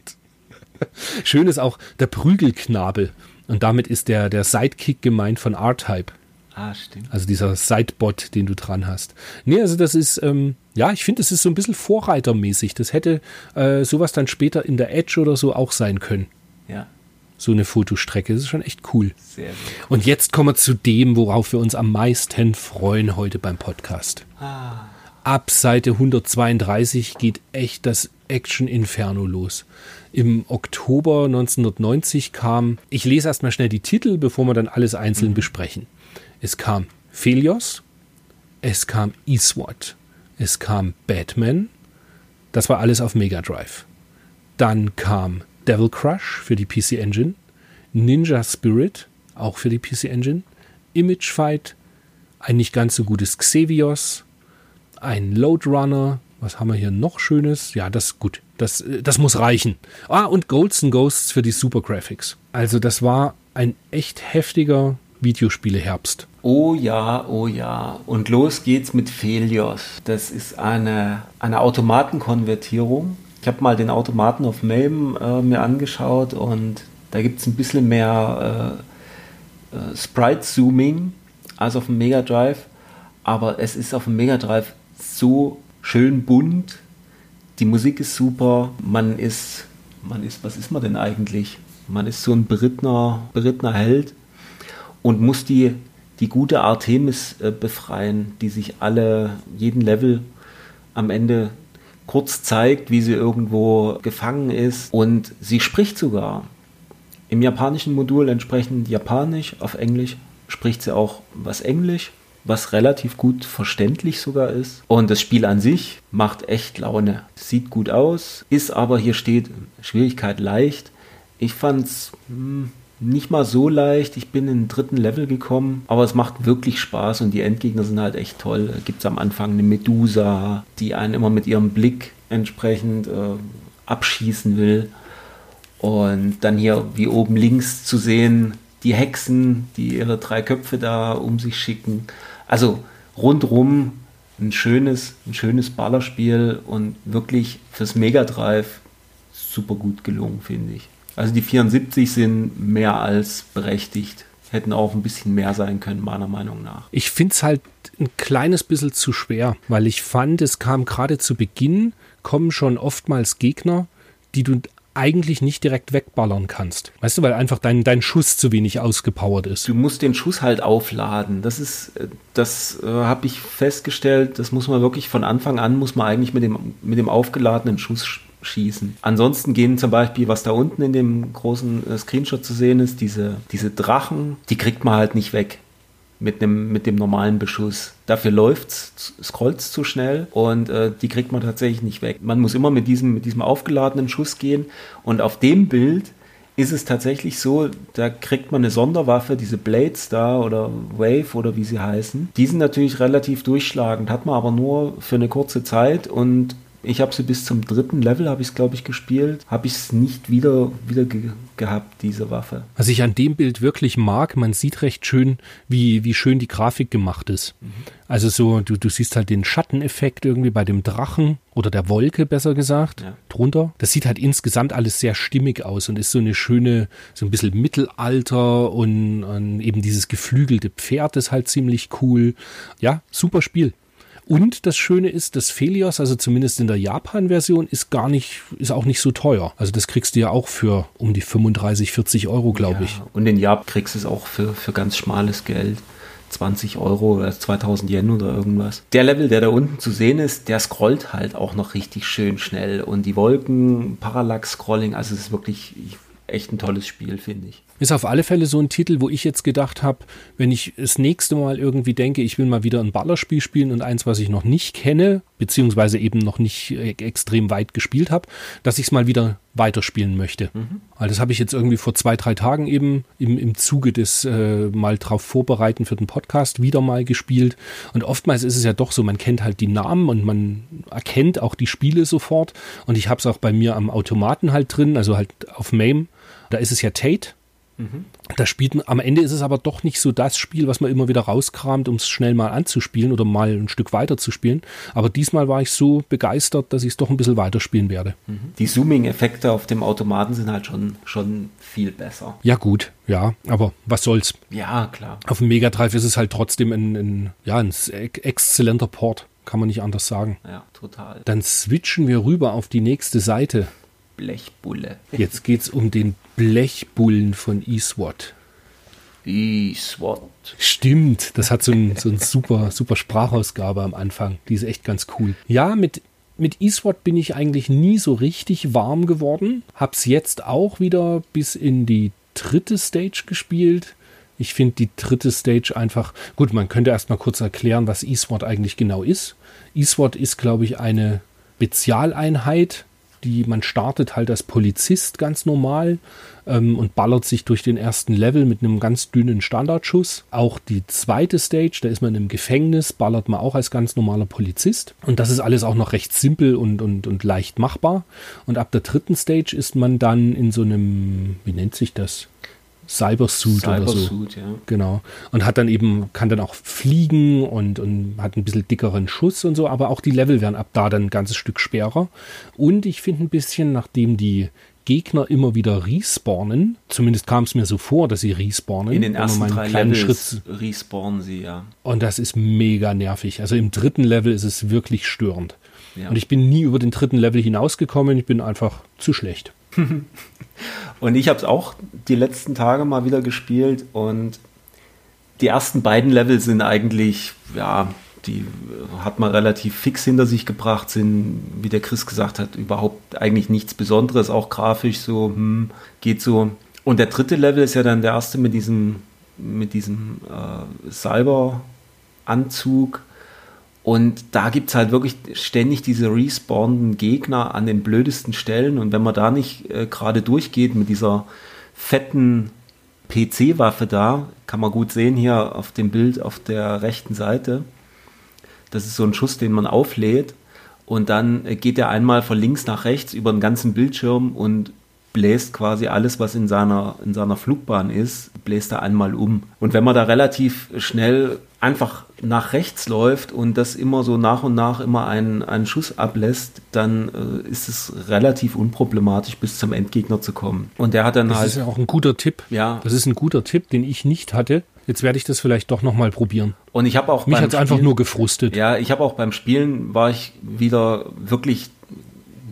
Schön ist auch der Prügelknabel. Und damit ist der, der Sidekick gemeint von R-Type. Ah, stimmt. Also dieser Sidebot, den du dran hast. Nee, also das ist, ähm, ja, ich finde, das ist so ein bisschen vorreitermäßig. Das hätte äh, sowas dann später in der Edge oder so auch sein können. Ja so eine Fotostrecke. Das ist schon echt cool. Sehr gut. Und jetzt kommen wir zu dem, worauf wir uns am meisten freuen heute beim Podcast. Ah. Ab Seite 132 geht echt das Action Inferno los. Im Oktober 1990 kam, ich lese erstmal schnell die Titel, bevor wir dann alles einzeln mhm. besprechen. Es kam Phelios, es kam Eastward, es kam Batman, das war alles auf Mega Drive. Dann kam Devil Crush für die PC Engine, Ninja Spirit auch für die PC Engine, Image Fight, ein nicht ganz so gutes Xevios, ein Load Runner, was haben wir hier noch Schönes? Ja, das gut. Das, das muss reichen. Ah, und Golds and Ghosts für die Super Graphics. Also, das war ein echt heftiger Videospiele-Herbst. Oh ja, oh ja. Und los geht's mit Felios. Das ist eine, eine Automatenkonvertierung ich habe mal den Automaten auf MAME äh, mir angeschaut und da gibt es ein bisschen mehr äh, äh, Sprite-Zooming als auf dem Mega Drive. Aber es ist auf dem Mega Drive so schön bunt. Die Musik ist super. Man ist, man ist, was ist man denn eigentlich? Man ist so ein berittner, berittner Held und muss die, die gute Artemis äh, befreien, die sich alle, jeden Level am Ende kurz zeigt, wie sie irgendwo gefangen ist und sie spricht sogar. Im japanischen Modul entsprechend Japanisch, auf Englisch spricht sie auch was Englisch, was relativ gut verständlich sogar ist. Und das Spiel an sich macht echt Laune. Sieht gut aus, ist aber hier steht Schwierigkeit leicht. Ich fand's hm, nicht mal so leicht. Ich bin in den dritten Level gekommen, aber es macht wirklich Spaß und die Endgegner sind halt echt toll. Gibt es am Anfang eine Medusa, die einen immer mit ihrem Blick entsprechend äh, abschießen will. Und dann hier wie oben links zu sehen, die Hexen, die ihre drei Köpfe da um sich schicken. Also rundrum ein schönes, ein schönes Ballerspiel und wirklich fürs Mega Drive super gut gelungen, finde ich. Also die 74 sind mehr als berechtigt. Hätten auch ein bisschen mehr sein können, meiner Meinung nach. Ich finde es halt ein kleines bisschen zu schwer, weil ich fand, es kam gerade zu Beginn, kommen schon oftmals Gegner, die du eigentlich nicht direkt wegballern kannst. Weißt du, weil einfach dein, dein Schuss zu wenig ausgepowert ist. Du musst den Schuss halt aufladen. Das ist, das äh, habe ich festgestellt, das muss man wirklich von Anfang an, muss man eigentlich mit dem, mit dem aufgeladenen Schuss schießen. Ansonsten gehen zum Beispiel, was da unten in dem großen äh, Screenshot zu sehen ist, diese, diese Drachen, die kriegt man halt nicht weg mit dem, mit dem normalen Beschuss. Dafür läuft's, scrollt's zu schnell und äh, die kriegt man tatsächlich nicht weg. Man muss immer mit diesem, mit diesem aufgeladenen Schuss gehen und auf dem Bild ist es tatsächlich so, da kriegt man eine Sonderwaffe, diese Blades da oder Wave oder wie sie heißen. Die sind natürlich relativ durchschlagend, hat man aber nur für eine kurze Zeit und Ich habe sie bis zum dritten Level, habe ich es, glaube ich, gespielt. Habe ich es nicht wieder, wieder ge gehabt, diese Waffe. Was ich an dem Bild wirklich mag, man sieht recht schön, wie, wie schön die Grafik gemacht ist. Mhm. Also so, du, du siehst halt den Schatteneffekt irgendwie bei dem Drachen oder der Wolke, besser gesagt, ja. drunter. Das sieht halt insgesamt alles sehr stimmig aus und ist so eine schöne, so ein bisschen Mittelalter und, und eben dieses geflügelte Pferd ist halt ziemlich cool. Ja, super Spiel. Und das Schöne ist, das Felios, also zumindest in der Japan-Version, ist gar nicht, ist auch nicht so teuer. Also das kriegst du ja auch für um die 35, 40 Euro, glaube ja, ich. Und in Japan kriegst du es auch für, für ganz schmales Geld. 20 Euro oder 2000 Yen oder irgendwas. Der Level, der da unten zu sehen ist, der scrollt halt auch noch richtig schön schnell. Und die Wolken, Parallax-Scrolling, also es ist wirklich echt ein tolles Spiel, finde ich. Ist auf alle Fälle so ein Titel, wo ich jetzt gedacht habe, wenn ich das nächste Mal irgendwie denke, ich will mal wieder ein Ballerspiel spielen und eins, was ich noch nicht kenne, beziehungsweise eben noch nicht äh, extrem weit gespielt habe, dass ich es mal wieder weiterspielen möchte. Mhm. Also das habe ich jetzt irgendwie vor zwei, drei Tagen eben im, im Zuge des äh, mal drauf vorbereiten für den Podcast wieder mal gespielt. Und oftmals ist es ja doch so, man kennt halt die Namen und man erkennt auch die Spiele sofort. Und ich habe es auch bei mir am Automaten halt drin, also halt auf MAME. Da ist es ja Tate Mhm. Da spielt am Ende ist es aber doch nicht so das Spiel, was man immer wieder rauskramt, um es schnell mal anzuspielen oder mal ein Stück weiter zu spielen. Aber diesmal war ich so begeistert, dass ich es doch ein bisschen weiterspielen werde. Mhm. Die Zooming-Effekte auf dem Automaten sind halt schon, schon viel besser. Ja, gut, ja, aber was soll's. Ja, klar. Auf dem Mega Drive ist es halt trotzdem ein, ein ja, ein exzellenter Port. Kann man nicht anders sagen. Ja, total. Dann switchen wir rüber auf die nächste Seite. Blechbulle. Jetzt geht es um den Blechbullen von eSWAT. eSWAT. Stimmt, das hat so ein, so ein super, super Sprachausgabe am Anfang. Die ist echt ganz cool. Ja, mit, mit eSWAT bin ich eigentlich nie so richtig warm geworden. Hab's jetzt auch wieder bis in die dritte Stage gespielt. Ich finde die dritte Stage einfach, gut, man könnte erstmal kurz erklären, was eSWAT eigentlich genau ist. eSWAT ist, glaube ich, eine Spezialeinheit die man startet halt als Polizist ganz normal ähm, und ballert sich durch den ersten Level mit einem ganz dünnen Standardschuss. Auch die zweite Stage, da ist man im Gefängnis, ballert man auch als ganz normaler Polizist. Und das ist alles auch noch recht simpel und, und, und leicht machbar. Und ab der dritten Stage ist man dann in so einem, wie nennt sich das? Cybersuit, Cybersuit oder so. Ja. Genau. Und hat dann eben, kann dann auch fliegen und, und hat ein bisschen dickeren Schuss und so, aber auch die Level werden ab da dann ein ganzes Stück schwerer. Und ich finde ein bisschen, nachdem die Gegner immer wieder respawnen, zumindest kam es mir so vor, dass sie respawnen. In den ersten drei Levels Schritt, respawnen sie, ja. Und das ist mega nervig. Also im dritten Level ist es wirklich störend. Ja. Und ich bin nie über den dritten Level hinausgekommen, ich bin einfach zu schlecht. und ich habe es auch die letzten Tage mal wieder gespielt und die ersten beiden Level sind eigentlich, ja, die hat man relativ fix hinter sich gebracht, sind, wie der Chris gesagt hat, überhaupt eigentlich nichts Besonderes, auch grafisch so, hm, geht so. Und der dritte Level ist ja dann der erste mit diesem, mit diesem äh, Cyber-Anzug und da gibt es halt wirklich ständig diese respawnenden Gegner an den blödesten Stellen. Und wenn man da nicht äh, gerade durchgeht mit dieser fetten PC-Waffe da, kann man gut sehen hier auf dem Bild auf der rechten Seite. Das ist so ein Schuss, den man auflädt. Und dann äh, geht er einmal von links nach rechts über den ganzen Bildschirm und bläst quasi alles, was in seiner, in seiner Flugbahn ist, bläst er einmal um. Und wenn man da relativ schnell einfach nach rechts läuft und das immer so nach und nach immer einen, einen Schuss ablässt, dann äh, ist es relativ unproblematisch, bis zum Endgegner zu kommen. Und der hat dann das halt. Das ist ja auch ein guter Tipp. Ja. Das ist ein guter Tipp, den ich nicht hatte. Jetzt werde ich das vielleicht doch nochmal probieren. Und ich habe auch mich hat einfach nur gefrustet. Ja, ich habe auch beim Spielen war ich wieder wirklich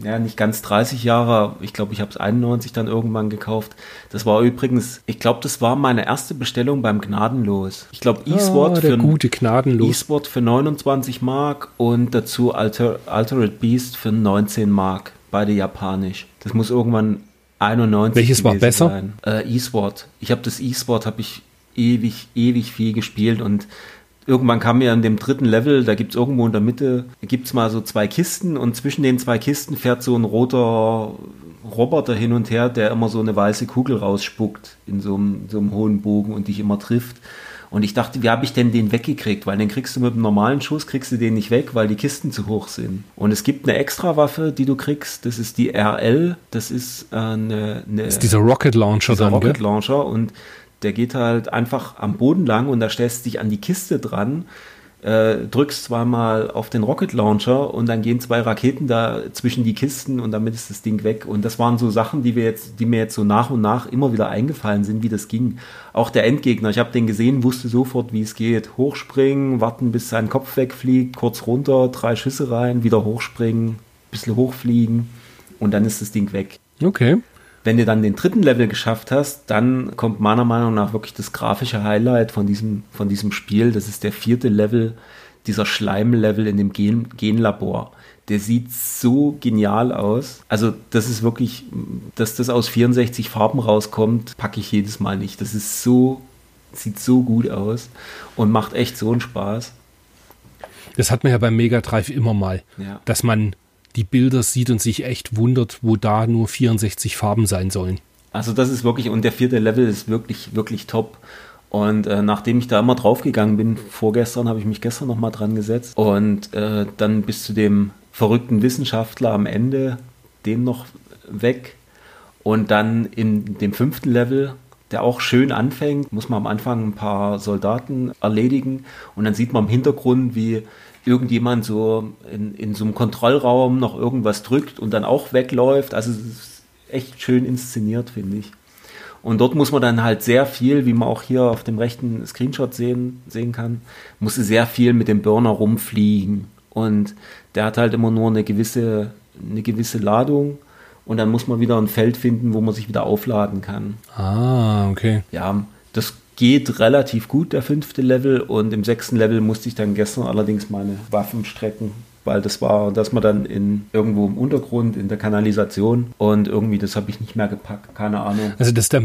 ja, nicht ganz 30 Jahre, ich glaube, ich habe es 91 dann irgendwann gekauft. Das war übrigens, ich glaube, das war meine erste Bestellung beim Gnadenlos. Ich glaube, E-Sword oh, für gute Gnadenlos. E-Sword für 29 Mark und dazu Alter, Altered Beast für 19 Mark, beide japanisch. Das muss irgendwann 91 Welches war besser? Äh, E-Sword. Ich habe das E-Sword habe ich ewig, ewig viel gespielt und irgendwann kam mir an dem dritten Level, da gibt es irgendwo in der Mitte, gibt es mal so zwei Kisten und zwischen den zwei Kisten fährt so ein roter Roboter hin und her, der immer so eine weiße Kugel rausspuckt in so einem, so einem hohen Bogen und dich immer trifft. Und ich dachte, wie habe ich denn den weggekriegt? Weil den kriegst du mit einem normalen Schuss, kriegst du den nicht weg, weil die Kisten zu hoch sind. Und es gibt eine Extrawaffe, die du kriegst, das ist die RL, das ist äh, eine, eine Das ist dieser Rocket Launcher dieser dann, Rocket? Launcher und der geht halt einfach am Boden lang und da stellst du dich an die Kiste dran, äh, drückst zweimal auf den Rocket Launcher und dann gehen zwei Raketen da zwischen die Kisten und damit ist das Ding weg. Und das waren so Sachen, die wir jetzt, die mir jetzt so nach und nach immer wieder eingefallen sind, wie das ging. Auch der Endgegner, ich habe den gesehen, wusste sofort, wie es geht. Hochspringen, warten, bis sein Kopf wegfliegt, kurz runter, drei Schüsse rein, wieder hochspringen, bisschen hochfliegen und dann ist das Ding weg. Okay. Wenn du dann den dritten Level geschafft hast, dann kommt meiner Meinung nach wirklich das grafische Highlight von diesem, von diesem Spiel. Das ist der vierte Level, dieser Schleimlevel in dem Gen Genlabor. Der sieht so genial aus. Also, das ist wirklich, dass das aus 64 Farben rauskommt, packe ich jedes Mal nicht. Das ist so, sieht so gut aus und macht echt so einen Spaß. Das hat man ja beim Mega Drive immer mal, Ja. dass man die Bilder sieht und sich echt wundert, wo da nur 64 Farben sein sollen. Also das ist wirklich, und der vierte Level ist wirklich, wirklich top. Und äh, nachdem ich da immer draufgegangen bin, vorgestern habe ich mich gestern nochmal dran gesetzt und äh, dann bis zu dem verrückten Wissenschaftler am Ende, den noch weg. Und dann in dem fünften Level, der auch schön anfängt, muss man am Anfang ein paar Soldaten erledigen und dann sieht man im Hintergrund, wie irgendjemand so in, in so einem Kontrollraum noch irgendwas drückt und dann auch wegläuft. Also es ist echt schön inszeniert, finde ich. Und dort muss man dann halt sehr viel, wie man auch hier auf dem rechten Screenshot sehen, sehen kann, musste sehr viel mit dem Burner rumfliegen. Und der hat halt immer nur eine gewisse, eine gewisse Ladung. Und dann muss man wieder ein Feld finden, wo man sich wieder aufladen kann. Ah, okay. Ja, das geht relativ gut, der fünfte Level. Und im sechsten Level musste ich dann gestern allerdings meine Waffen strecken, weil das war, dass man dann in irgendwo im Untergrund, in der Kanalisation und irgendwie, das habe ich nicht mehr gepackt, keine Ahnung. Also das, da,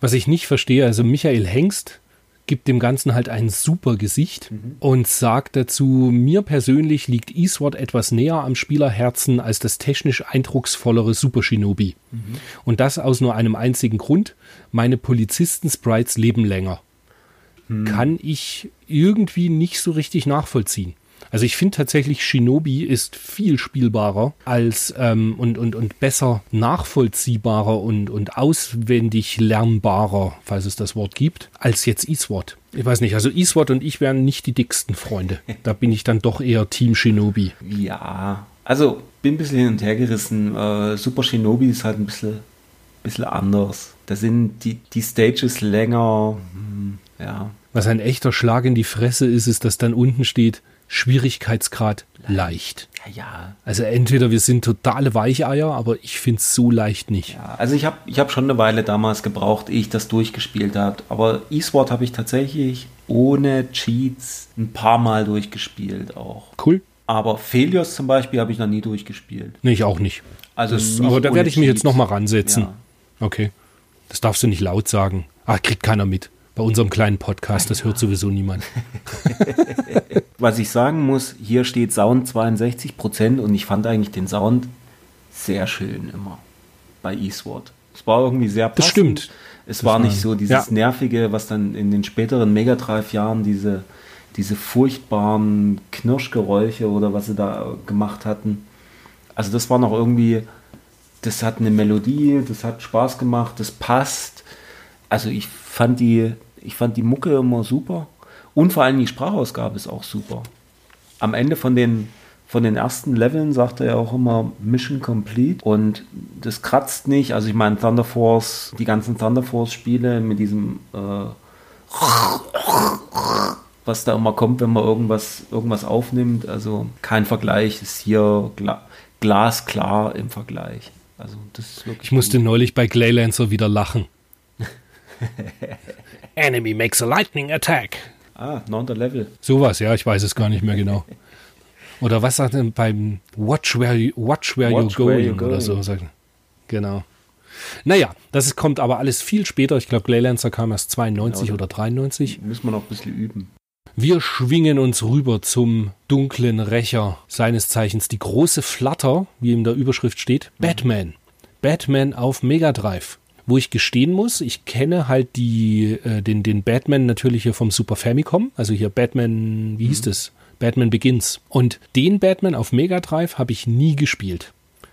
was ich nicht verstehe, also Michael Hengst gibt dem Ganzen halt ein super Gesicht und sagt dazu, mir persönlich liegt Eastward etwas näher am Spielerherzen als das technisch eindrucksvollere Super Shinobi. Und das aus nur einem einzigen Grund, meine Polizisten-Sprites leben länger. Kann ich irgendwie nicht so richtig nachvollziehen. Also ich finde tatsächlich, Shinobi ist viel spielbarer als ähm, und, und, und besser nachvollziehbarer und, und auswendig lernbarer, falls es das Wort gibt, als jetzt Eastward. Ich weiß nicht, also Eastward und ich wären nicht die dicksten Freunde. Da bin ich dann doch eher Team Shinobi. Ja, also bin ein bisschen hin und her gerissen. Äh, Super Shinobi ist halt ein bisschen, bisschen anders. Da sind die, die Stages länger. Hm, ja, Was ein echter Schlag in die Fresse ist, ist, dass dann unten steht, Schwierigkeitsgrad leicht. ja, ja. Also entweder wir sind totale Weicheier, aber ich finde es so leicht nicht. Ja, also ich habe ich hab schon eine Weile damals gebraucht, ehe ich das durchgespielt habe. Aber E-Sword habe ich tatsächlich ohne Cheats ein paar Mal durchgespielt auch. Cool. Aber Felios zum Beispiel habe ich noch nie durchgespielt. Nee, ich auch nicht. Also Das, nicht aber da werde ich mich jetzt Cheats. nochmal ransetzen. Ja. Okay. Das darfst du nicht laut sagen. Ach, kriegt keiner mit. Bei unserem kleinen Podcast, das hört sowieso niemand. Was ich sagen muss, hier steht Sound 62% und ich fand eigentlich den Sound sehr schön immer bei eSword. Es war irgendwie sehr passend. stimmt. Es Das war war- nicht so dieses ja. nervige, was dann in den späteren Mega Drive Jahren diese diese furchtbaren Knirschgeräusche oder was sie da gemacht hatten. Also das war noch irgendwie das hat eine Melodie, das hat Spaß gemacht, das passt. Also ich fand die ich fand die Mucke immer super und vor allem die Sprachausgabe ist auch super. Am Ende von den von den ersten Leveln sagt er ja auch immer Mission Complete und das kratzt nicht. Also ich meine Thunder Force, die ganzen Thunder Force Spiele mit diesem äh, was da immer kommt, wenn man irgendwas irgendwas aufnimmt. Also kein Vergleich ist hier gla glasklar im Vergleich. Also das ist wirklich Ich musste neulich bei Glaylancer wieder lachen. Enemy makes a lightning attack. ah neunter Level. Sowas, ja, ich weiß es gar nicht mehr genau. Oder was sagt denn beim Watch Where You, watch where Watch you're where going you're oder going. so. sagt- Genau. Naja, das ist, kommt aber alles viel später. Ich glaube, Glaylancer kam erst 92 Genau. oder 93. Müssen wir noch ein bisschen üben. Wir schwingen uns rüber zum dunklen Rächer, seines Zeichens die große Flatter, wie in der Überschrift steht, Batman. Batman auf Mega Drive. Wo ich gestehen muss, ich kenne halt die, äh, den, den Batman natürlich hier vom Super Famicom, also hier Batman, wie hieß mhm. das? Batman Begins. Und den Batman auf Mega Drive habe ich nie gespielt.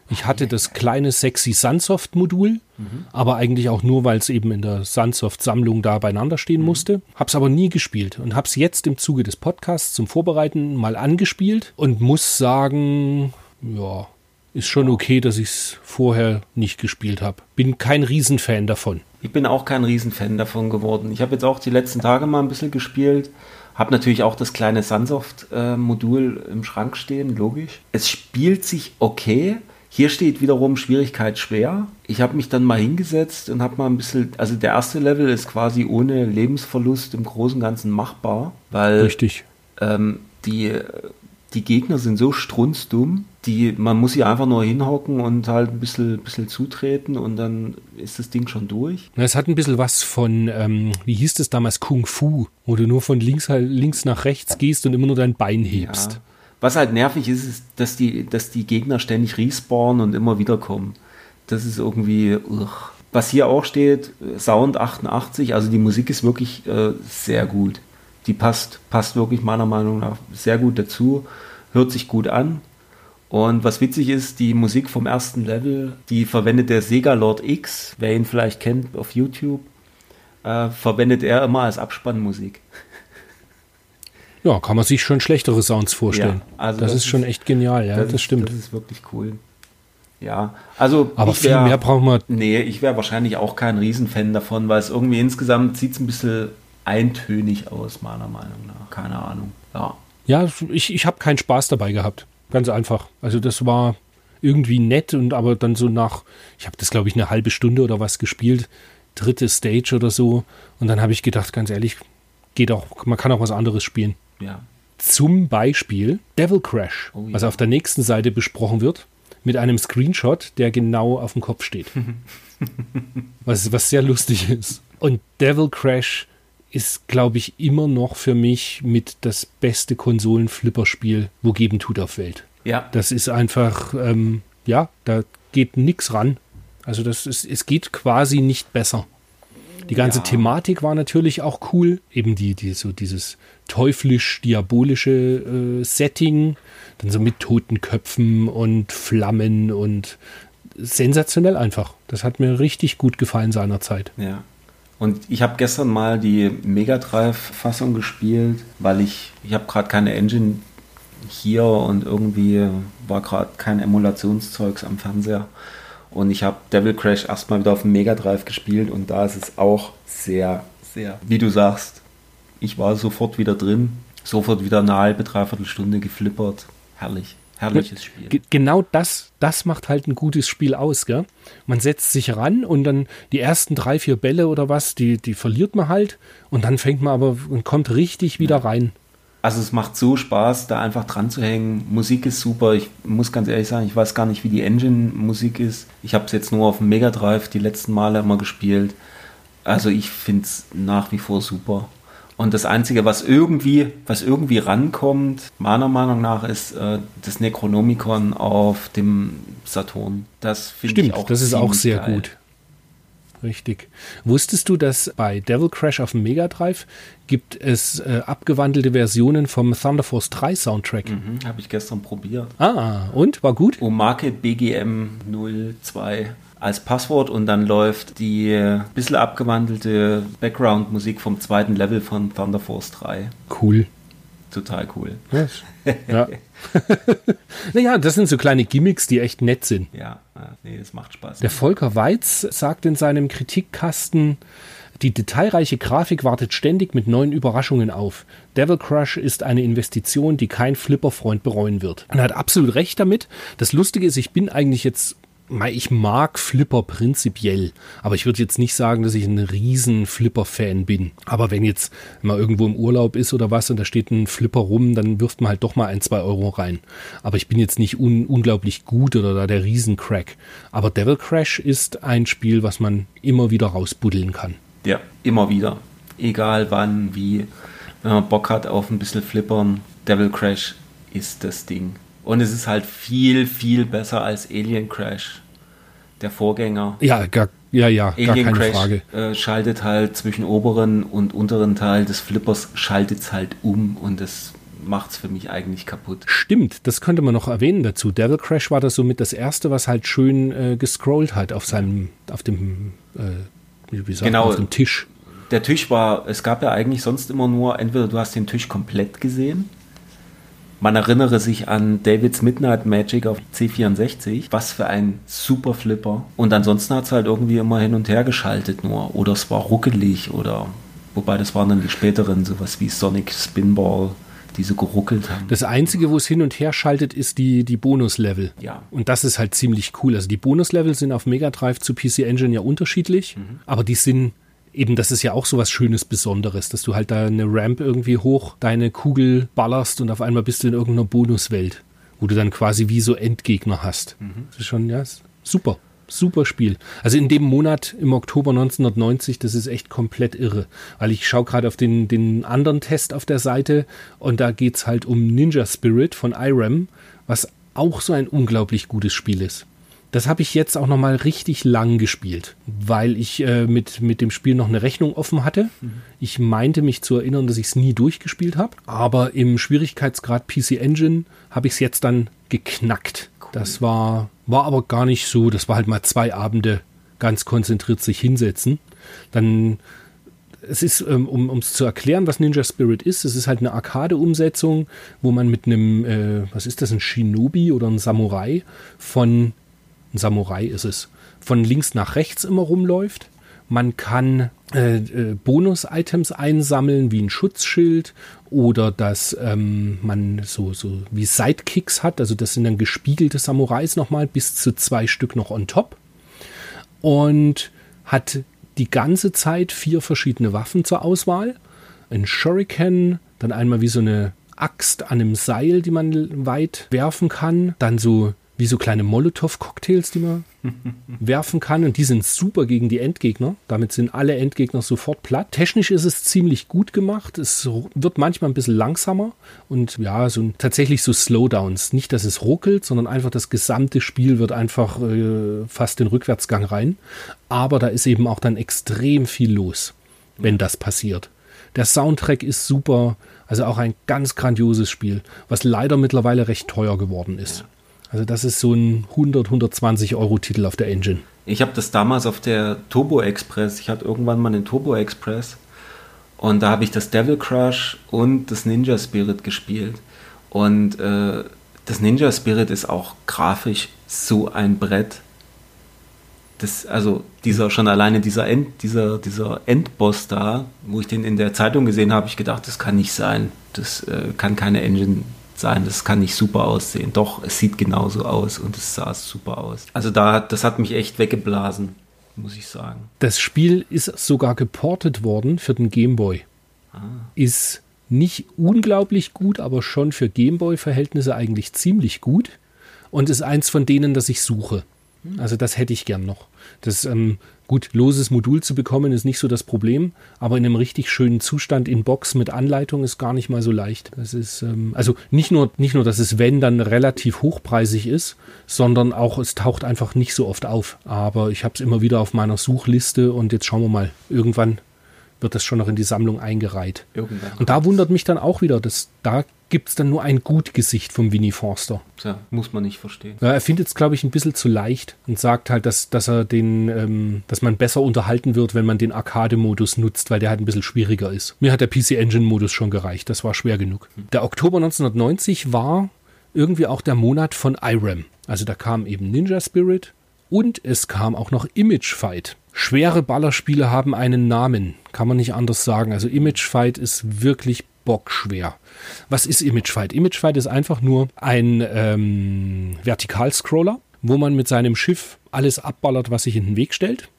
Ich hatte das kleine sexy Sunsoft-Modul, mhm. aber eigentlich auch nur, weil es eben in der Sunsoft-Sammlung da beieinander stehen mhm. musste. Hab's aber nie gespielt und hab's jetzt im Zuge des Podcasts zum Vorbereiten mal angespielt und muss sagen, ja, ist schon okay, dass ich es vorher nicht gespielt habe. Bin kein Riesenfan davon. Ich bin auch kein Riesenfan davon geworden. Ich habe jetzt auch die letzten Tage mal ein bisschen gespielt. Habe natürlich auch das kleine Sunsoft-Modul im Schrank stehen, logisch. Es spielt sich okay, hier steht wiederum Schwierigkeit schwer. Ich habe mich dann mal hingesetzt und habe mal ein bisschen, also der erste Level ist quasi ohne Lebensverlust im Großen und Ganzen machbar, weil Richtig. Ähm, die, die Gegner sind so strunzdumm, die, man muss sie einfach nur hinhocken und halt ein bisschen, bisschen zutreten und dann ist das Ding schon durch. Es hat ein bisschen was von, ähm, wie hieß das damals, Kung Fu, wo du nur von links, links nach rechts gehst und immer nur dein Bein hebst. Ja. Was halt nervig ist, ist, dass die, dass die Gegner ständig respawnen und immer wieder kommen. Das ist irgendwie. Ugh. Was hier auch steht, Sound 88, also die Musik ist wirklich äh, sehr gut. Die passt, passt wirklich meiner Meinung nach sehr gut dazu, hört sich gut an. Und was witzig ist, die Musik vom ersten Level, die verwendet der Sega Lord X, wer ihn vielleicht kennt auf YouTube, äh, verwendet er immer als Abspannmusik. Ja, kann man sich schon schlechtere Sounds vorstellen. Ja, also das, das ist schon echt genial, ja, das, das stimmt. Das ist wirklich cool. Ja, also. Aber viel wär, mehr brauchen wir. Nee, ich wäre wahrscheinlich auch kein Riesenfan davon, weil es irgendwie insgesamt sieht es ein bisschen eintönig aus, meiner Meinung nach. Keine Ahnung. Ja. Ja, ich, ich habe keinen Spaß dabei gehabt. Ganz einfach. Also das war irgendwie nett und aber dann so nach, ich habe das glaube ich eine halbe Stunde oder was gespielt, dritte Stage oder so. Und dann habe ich gedacht, ganz ehrlich, geht auch, man kann auch was anderes spielen. Ja. Zum Beispiel Devil Crash, oh, ja. was auf der nächsten Seite besprochen wird, mit einem Screenshot, der genau auf dem Kopf steht. was, was sehr lustig ist. Und Devil Crash ist, glaube ich, immer noch für mich mit das beste Konsolen-Flipperspiel, wo geben tut auf Welt. Ja. Das ist einfach, ähm, ja, da geht nichts ran. Also das ist, es geht quasi nicht besser. Die ganze ja. Thematik war natürlich auch cool. Eben die, die so dieses teuflisch-diabolische äh, Setting. Dann so mit toten Köpfen und Flammen und sensationell einfach. Das hat mir richtig gut gefallen seinerzeit. Ja. Und ich habe gestern mal die Mega Drive-Fassung gespielt, weil ich, ich habe gerade keine Engine hier und irgendwie war gerade kein Emulationszeugs am Fernseher. Und ich habe Devil Crash erstmal wieder auf dem Mega Drive gespielt und da ist es auch sehr, sehr, wie du sagst, ich war sofort wieder drin, sofort wieder eine halbe, dreiviertel Stunde geflippert. Herrlich. Herrliches Spiel. Genau das, das macht halt ein gutes Spiel aus, gell? Man setzt sich ran und dann die ersten drei, vier Bälle oder was, die, die verliert man halt und dann fängt man aber und kommt richtig wieder rein. Also es macht so Spaß, da einfach dran zu hängen. Musik ist super. Ich muss ganz ehrlich sagen, ich weiß gar nicht, wie die Engine-Musik ist. Ich habe es jetzt nur auf dem Mega Drive die letzten Male immer gespielt. Also ich finde es nach wie vor super. Und das Einzige, was irgendwie, was irgendwie rankommt, meiner Meinung nach, ist äh, das Necronomicon auf dem Saturn. Das finde ich auch das ist auch sehr geil. gut. Richtig. Wusstest du, dass bei Devil Crash auf dem Mega Drive gibt es äh, abgewandelte Versionen vom Thunder Force 3 Soundtrack? Mhm, Habe ich gestern probiert. Ah, und? War gut? Omake BGM 02 als Passwort und dann läuft die bisschen abgewandelte Background-Musik vom zweiten Level von Thunder Force 3. Cool. Total cool. Yes. Ja. naja, das sind so kleine Gimmicks, die echt nett sind. Ja, nee, das macht Spaß. Der Volker Weiz sagt in seinem Kritikkasten, die detailreiche Grafik wartet ständig mit neuen Überraschungen auf. Devil Crush ist eine Investition, die kein Flipper-Freund bereuen wird. Und er hat absolut recht damit. Das Lustige ist, ich bin eigentlich jetzt ich mag Flipper prinzipiell, aber ich würde jetzt nicht sagen, dass ich ein riesen Flipper-Fan bin. Aber wenn jetzt mal irgendwo im Urlaub ist oder was und da steht ein Flipper rum, dann wirft man halt doch mal ein, zwei Euro rein. Aber ich bin jetzt nicht un unglaublich gut oder da der Riesencrack. Aber Devil Crash ist ein Spiel, was man immer wieder rausbuddeln kann. Ja, immer wieder. Egal wann, wie. Wenn man Bock hat auf ein bisschen Flippern, Devil Crash ist das Ding. Und es ist halt viel, viel besser als Alien Crash, der Vorgänger. Ja, gar, Ja, ja, Alien gar keine Crash Frage. Äh, schaltet halt zwischen oberen und unteren Teil des Flippers, schaltet es halt um und das macht es für mich eigentlich kaputt. Stimmt, das könnte man noch erwähnen dazu. Devil Crash war das somit das erste, was halt schön äh, gescrollt hat auf seinem, auf dem, äh, wie, sagt Genau. auf dem Tisch. Der Tisch war, es gab ja eigentlich sonst immer nur, entweder du hast den Tisch komplett gesehen. Man erinnere sich an Davids Midnight Magic auf C64. Was für ein super Flipper. Und ansonsten hat es halt irgendwie immer hin und her geschaltet nur. Oder es war ruckelig oder, wobei das waren dann die späteren, sowas wie Sonic Spinball, die so geruckelt haben. Das Einzige, wo es hin und her schaltet, ist die, die Bonuslevel. Ja. Und das ist halt ziemlich cool. Also die Bonuslevel sind auf Mega Drive zu PC Engine ja unterschiedlich, aber die sind eben, das ist ja auch so was Schönes, Besonderes, dass du halt da eine Ramp irgendwie hoch deine Kugel ballerst und auf einmal bist du in irgendeiner Bonuswelt, wo du dann quasi wie so Endgegner hast. Das ist schon, ja, super. Super Spiel. Also in dem Monat im Oktober 1990, das ist echt komplett irre. Weil ich schaue gerade auf den, den anderen Test auf der Seite und da geht's halt um Ninja Spirit von IRAM, was auch so ein unglaublich gutes Spiel ist. Das habe ich jetzt auch noch mal richtig lang gespielt, weil ich äh, mit, mit dem Spiel noch eine Rechnung offen hatte. Ich meinte mich zu erinnern, dass ich es nie durchgespielt habe, aber im Schwierigkeitsgrad PC Engine habe ich es jetzt dann geknackt. Das war, war aber gar nicht so, das war halt mal zwei Abende ganz konzentriert sich hinsetzen. Dann es ist, ähm, um es zu erklären, was Ninja Spirit ist, es ist halt eine Arcade-Umsetzung, wo man mit einem, äh, was ist das, ein Shinobi oder ein Samurai von, ein Samurai ist es, von links nach rechts immer rumläuft. Man kann äh, äh, Bonus-Items einsammeln, wie ein Schutzschild oder dass ähm, man so, so wie Sidekicks hat. Also das sind dann gespiegelte Samurais nochmal, bis zu zwei Stück noch on top. Und hat die ganze Zeit vier verschiedene Waffen zur Auswahl. Ein Shuriken, dann einmal wie so eine Axt an einem Seil, die man weit werfen kann. Dann so wie so kleine Molotow-Cocktails, die man werfen kann. Und die sind super gegen die Endgegner. Damit sind alle Endgegner sofort platt. Technisch ist es ziemlich gut gemacht. Es wird manchmal ein bisschen langsamer. Und ja, so tatsächlich so Slowdowns. Nicht, dass es ruckelt, sondern einfach das gesamte Spiel wird einfach äh, fast den Rückwärtsgang rein. Aber da ist eben auch dann extrem viel los, wenn das passiert. Der Soundtrack ist super. Also auch ein ganz grandioses Spiel, was leider mittlerweile recht teuer geworden ist. Also das ist so ein 100, 120 Euro Titel auf der Engine. Ich habe das damals auf der Turbo Express. Ich hatte irgendwann mal den Turbo Express und da habe ich das Devil Crush und das Ninja Spirit gespielt. Und äh, das Ninja Spirit ist auch grafisch so ein Brett. Das, also dieser schon alleine dieser End, dieser, dieser Endboss da, wo ich den in der Zeitung gesehen habe, ich gedacht, das kann nicht sein. Das äh, kann keine Engine sein, das kann nicht super aussehen. Doch, es sieht genauso aus und es sah super aus. Also da, das hat mich echt weggeblasen, muss ich sagen. Das Spiel ist sogar geportet worden für den Game Boy. Ist nicht unglaublich gut, aber schon für Game Boy-Verhältnisse eigentlich ziemlich gut. Und ist eins von denen, das ich suche. Also das hätte ich gern noch. Das ähm, gut, loses Modul zu bekommen ist nicht so das Problem, aber in einem richtig schönen Zustand in Box mit Anleitung ist gar nicht mal so leicht. Das ist ähm, also nicht nur nicht nur, dass es wenn dann relativ hochpreisig ist, sondern auch es taucht einfach nicht so oft auf. Aber ich habe es immer wieder auf meiner Suchliste und jetzt schauen wir mal. Irgendwann wird das schon noch in die Sammlung eingereiht. Irgendwann. Und da wundert mich dann auch wieder, dass da gibt es dann nur ein Gutgesicht vom Winnie Forster. Tja, muss man nicht verstehen. Ja, er findet es, glaube ich, ein bisschen zu leicht und sagt halt, dass, dass er den, ähm, dass man besser unterhalten wird, wenn man den Arcade-Modus nutzt, weil der halt ein bisschen schwieriger ist. Mir hat der PC Engine-Modus schon gereicht, das war schwer genug. Der Oktober 1990 war irgendwie auch der Monat von IRAM. Also da kam eben Ninja Spirit und es kam auch noch Image Fight. Schwere Ballerspiele haben einen Namen, kann man nicht anders sagen. Also Image Fight ist wirklich bockschwer. Was ist Image Fight? Image Fight ist einfach nur ein ähm, Vertikalscroller, wo man mit seinem Schiff alles abballert, was sich in den Weg stellt.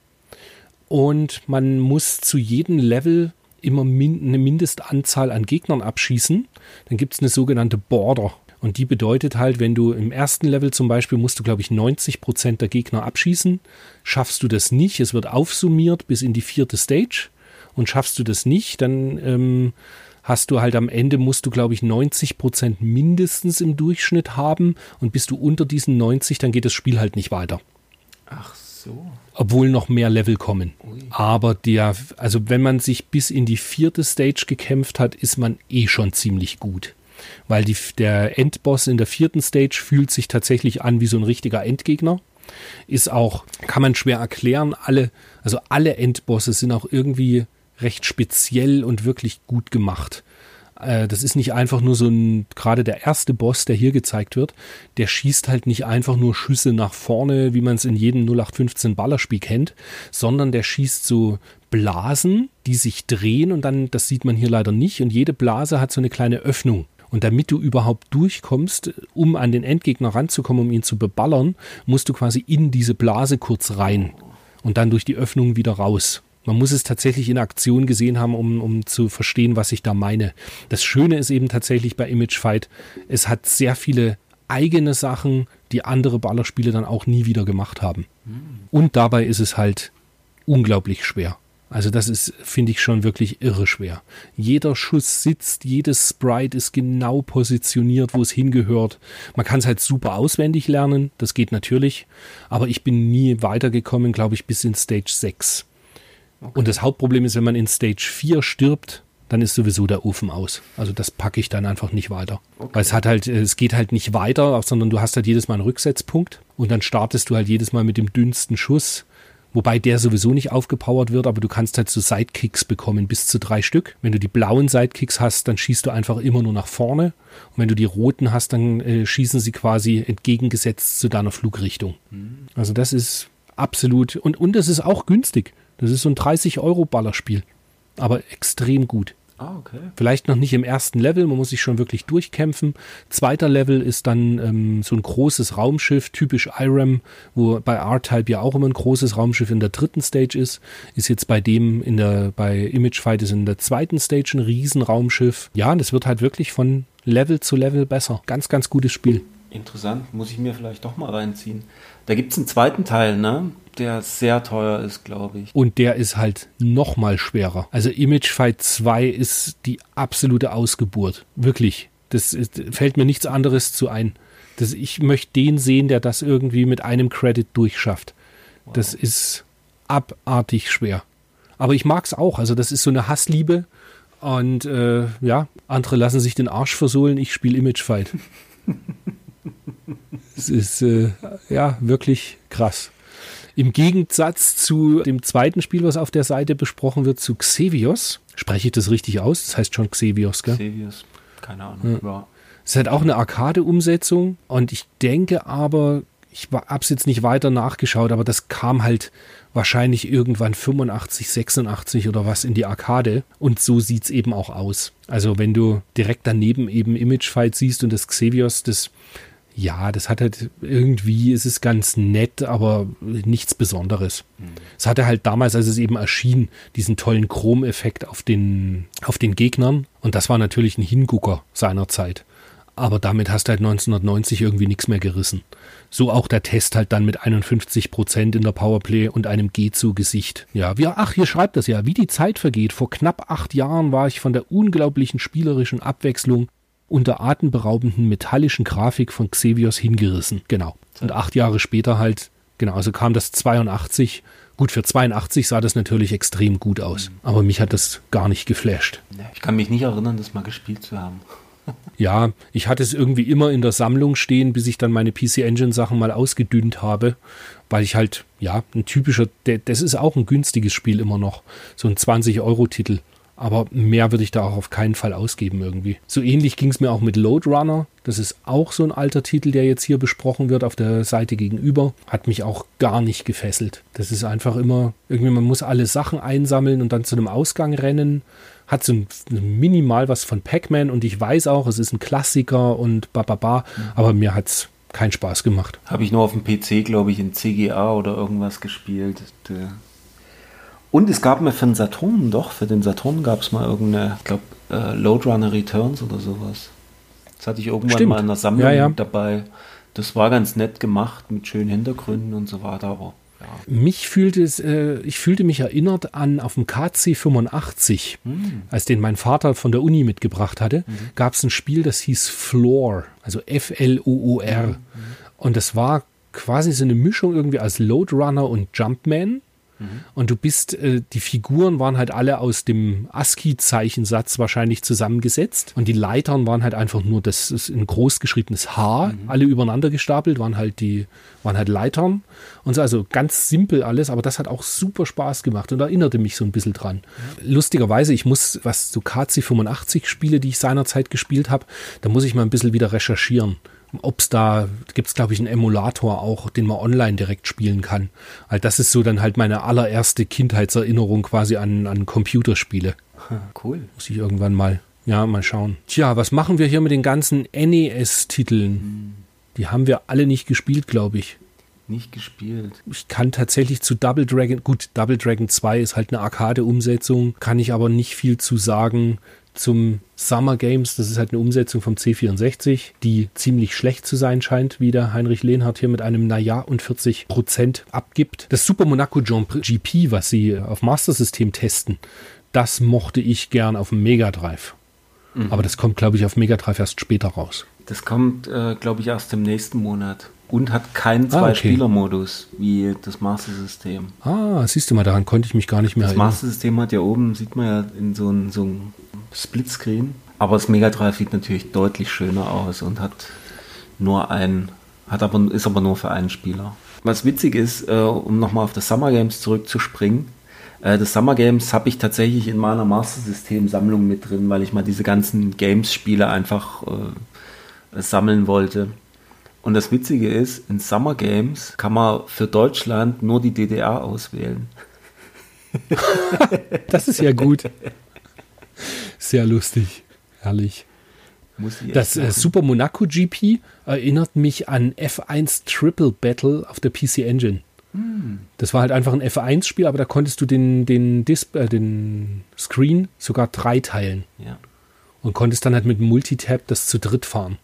Und man muss zu jedem Level immer min eine Mindestanzahl an Gegnern abschießen. Dann gibt es eine sogenannte Border. Und die bedeutet halt, wenn du im ersten Level zum Beispiel musst du, glaube ich, 90 Prozent der Gegner abschießen. Schaffst du das nicht, es wird aufsummiert bis in die vierte Stage. Und schaffst du das nicht, dann ähm, hast du halt am Ende, musst du, glaube ich, 90 Prozent mindestens im Durchschnitt haben. Und bist du unter diesen 90, dann geht das Spiel halt nicht weiter. Ach so. Obwohl noch mehr Level kommen. Ui. Aber der, also wenn man sich bis in die vierte Stage gekämpft hat, ist man eh schon ziemlich gut. Weil die, der Endboss in der vierten Stage fühlt sich tatsächlich an wie so ein richtiger Endgegner. Ist auch, kann man schwer erklären, alle, also alle Endbosse sind auch irgendwie recht speziell und wirklich gut gemacht. Äh, das ist nicht einfach nur so ein, gerade der erste Boss, der hier gezeigt wird, der schießt halt nicht einfach nur Schüsse nach vorne, wie man es in jedem 0815 Ballerspiel kennt, sondern der schießt so Blasen, die sich drehen und dann, das sieht man hier leider nicht, und jede Blase hat so eine kleine Öffnung. Und damit du überhaupt durchkommst, um an den Endgegner ranzukommen, um ihn zu beballern, musst du quasi in diese Blase kurz rein und dann durch die Öffnung wieder raus. Man muss es tatsächlich in Aktion gesehen haben, um, um zu verstehen, was ich da meine. Das Schöne ist eben tatsächlich bei Image Fight, es hat sehr viele eigene Sachen, die andere Ballerspiele dann auch nie wieder gemacht haben. Und dabei ist es halt unglaublich schwer. Also das ist, finde ich, schon wirklich irre schwer. Jeder Schuss sitzt, jedes Sprite ist genau positioniert, wo es hingehört. Man kann es halt super auswendig lernen, das geht natürlich, aber ich bin nie weitergekommen, glaube ich, bis in Stage 6. Und das Hauptproblem ist, wenn man in Stage 4 stirbt, dann ist sowieso der Ofen aus. Also das packe ich dann einfach nicht weiter. Okay. Weil es hat halt, es geht halt nicht weiter, sondern du hast halt jedes Mal einen Rücksetzpunkt und dann startest du halt jedes Mal mit dem dünnsten Schuss. Wobei der sowieso nicht aufgepowert wird, aber du kannst halt so Sidekicks bekommen, bis zu drei Stück. Wenn du die blauen Sidekicks hast, dann schießt du einfach immer nur nach vorne. Und wenn du die roten hast, dann äh, schießen sie quasi entgegengesetzt zu deiner Flugrichtung. Also das ist absolut, und, und das ist auch günstig. Das ist so ein 30-Euro-Ballerspiel. Aber extrem gut. Ah, okay. Vielleicht noch nicht im ersten Level, man muss sich schon wirklich durchkämpfen. Zweiter Level ist dann ähm, so ein großes Raumschiff, typisch IRAM, wo bei R-Type ja auch immer ein großes Raumschiff in der dritten Stage ist. Ist jetzt bei dem in der, bei Image Fight ist in der zweiten Stage ein Riesenraumschiff. Ja, und es wird halt wirklich von Level zu Level besser. Ganz, ganz gutes Spiel. Interessant, muss ich mir vielleicht doch mal reinziehen. Da gibt es einen zweiten Teil, ne? Der sehr teuer ist, glaube ich. Und der ist halt noch mal schwerer. Also Image Fight 2 ist die absolute Ausgeburt. Wirklich. Das ist, fällt mir nichts anderes zu ein. Das, ich möchte den sehen, der das irgendwie mit einem Credit durchschafft. Das ist abartig schwer. Aber ich mag es auch. Also das ist so eine Hassliebe. Und äh, ja, andere lassen sich den Arsch versohlen. Ich spiele Image Fight. Es ist äh, ja wirklich krass. Im Gegensatz zu dem zweiten Spiel, was auf der Seite besprochen wird, zu Xevios. Spreche ich das richtig aus? Das heißt schon Xevios, gell? Xevious, keine Ahnung. Ja. Es ist halt auch eine Arcade-Umsetzung und ich denke aber, ich habe es jetzt nicht weiter nachgeschaut, aber das kam halt wahrscheinlich irgendwann 85, 86 oder was in die Arcade und so sieht's eben auch aus. Also wenn du direkt daneben eben Image Fight siehst und das Xevios, das ja, das hat halt irgendwie, ist es ganz nett, aber nichts Besonderes. Es hatte halt damals, als es eben erschien, diesen tollen Chrom-Effekt auf den, auf den Gegnern. Und das war natürlich ein Hingucker seiner Zeit. Aber damit hast du halt 1990 irgendwie nichts mehr gerissen. So auch der Test halt dann mit 51 Prozent in der Powerplay und einem G zu Gesicht. Ja, wie, ach, hier schreibt das ja, wie die Zeit vergeht. Vor knapp acht Jahren war ich von der unglaublichen spielerischen Abwechslung und der atemberaubenden metallischen Grafik von Xevios hingerissen. Genau. Und acht Jahre später halt, genau, also kam das 82. Gut, für 82 sah das natürlich extrem gut aus. Aber mich hat das gar nicht geflasht. Ich kann mich nicht erinnern, das mal gespielt zu haben. Ja, ich hatte es irgendwie immer in der Sammlung stehen, bis ich dann meine PC Engine Sachen mal ausgedünnt habe, weil ich halt, ja, ein typischer, das ist auch ein günstiges Spiel immer noch, so ein 20 Euro Titel. Aber mehr würde ich da auch auf keinen Fall ausgeben irgendwie. So ähnlich ging es mir auch mit Load Runner. Das ist auch so ein alter Titel, der jetzt hier besprochen wird auf der Seite gegenüber. Hat mich auch gar nicht gefesselt. Das ist einfach immer, irgendwie, man muss alle Sachen einsammeln und dann zu einem Ausgang rennen. Hat so ein, minimal was von Pac-Man und ich weiß auch, es ist ein Klassiker und bababa, aber mir hat es keinen Spaß gemacht. Habe ich nur auf dem PC, glaube ich, in CGA oder irgendwas gespielt. Der und es gab mir für den Saturn, doch, für den Saturn gab es mal irgendeine, ich glaube, äh, Loadrunner Returns oder sowas. Das hatte ich irgendwann Stimmt. mal in der Sammlung Ja, ja. dabei. Das war ganz nett gemacht mit schönen Hintergründen und so weiter, aber ja. Mich fühlte es, äh, ich fühlte mich erinnert an auf dem KC 85, als den mein Vater von der Uni mitgebracht hatte, gab es ein Spiel, das hieß Floor, also F-L-O-O-R. Und das war quasi so eine Mischung irgendwie als Load Runner und Jumpman. Und du bist, äh, die Figuren waren halt alle aus dem ASCII-Zeichensatz wahrscheinlich zusammengesetzt. Und die Leitern waren halt einfach nur das ist ein groß geschriebenes H, mhm. alle übereinander gestapelt, waren halt die, waren halt Leitern. Und so, also ganz simpel alles, aber das hat auch super Spaß gemacht und erinnerte mich so ein bisschen dran. Ja. Lustigerweise, ich muss, was so KC 85 Spiele, die ich seinerzeit gespielt habe, da muss ich mal ein bisschen wieder recherchieren ob es da, gibt es glaube ich einen Emulator auch, den man online direkt spielen kann. Also das ist so dann halt meine allererste Kindheitserinnerung quasi an, an Computerspiele. Cool. Muss ich irgendwann mal, ja, mal schauen. Tja, was machen wir hier mit den ganzen NES-Titeln? Hm. Die haben wir alle nicht gespielt, glaube ich. Nicht gespielt. Ich kann tatsächlich zu Double Dragon, gut, Double Dragon 2 ist halt eine Arcade-Umsetzung, kann ich aber nicht viel zu sagen zum Summer Games. Das ist halt eine Umsetzung vom C64, die ziemlich schlecht zu sein scheint, wie der Heinrich Lehnhardt hier mit einem Naja und 40 Prozent abgibt. Das Super Monaco GP, was sie auf Master System testen, das mochte ich gern auf dem Mega Drive. Mhm. Aber das kommt, glaube ich, auf Mega Drive erst später raus. Das kommt, äh, glaube ich, erst im nächsten Monat. Und hat keinen Zwei-Spieler-Modus ah, okay. wie das Master System. Ah, siehst du mal, daran konnte ich mich gar nicht mehr das erinnern. Das Master System hat ja oben, sieht man ja in so einem so Splitscreen. Aber das Mega Drive sieht natürlich deutlich schöner aus und hat nur ein, hat aber, ist aber nur für einen Spieler. Was witzig ist, äh, um nochmal auf das Summer Games zurückzuspringen, äh, das Summer Games habe ich tatsächlich in meiner Master System Sammlung mit drin, weil ich mal diese ganzen Games-Spiele einfach äh, sammeln wollte. Und das Witzige ist, in Summer Games kann man für Deutschland nur die DDR auswählen. das ist ja gut. Sehr lustig. Herrlich. Das äh, Super Monaco GP erinnert mich an F1 Triple Battle auf der PC Engine. Hm. Das war halt einfach ein F1-Spiel, aber da konntest du den, den, Dis äh, den Screen sogar dreiteilen. Ja. Und konntest dann halt mit Multitap das zu dritt fahren.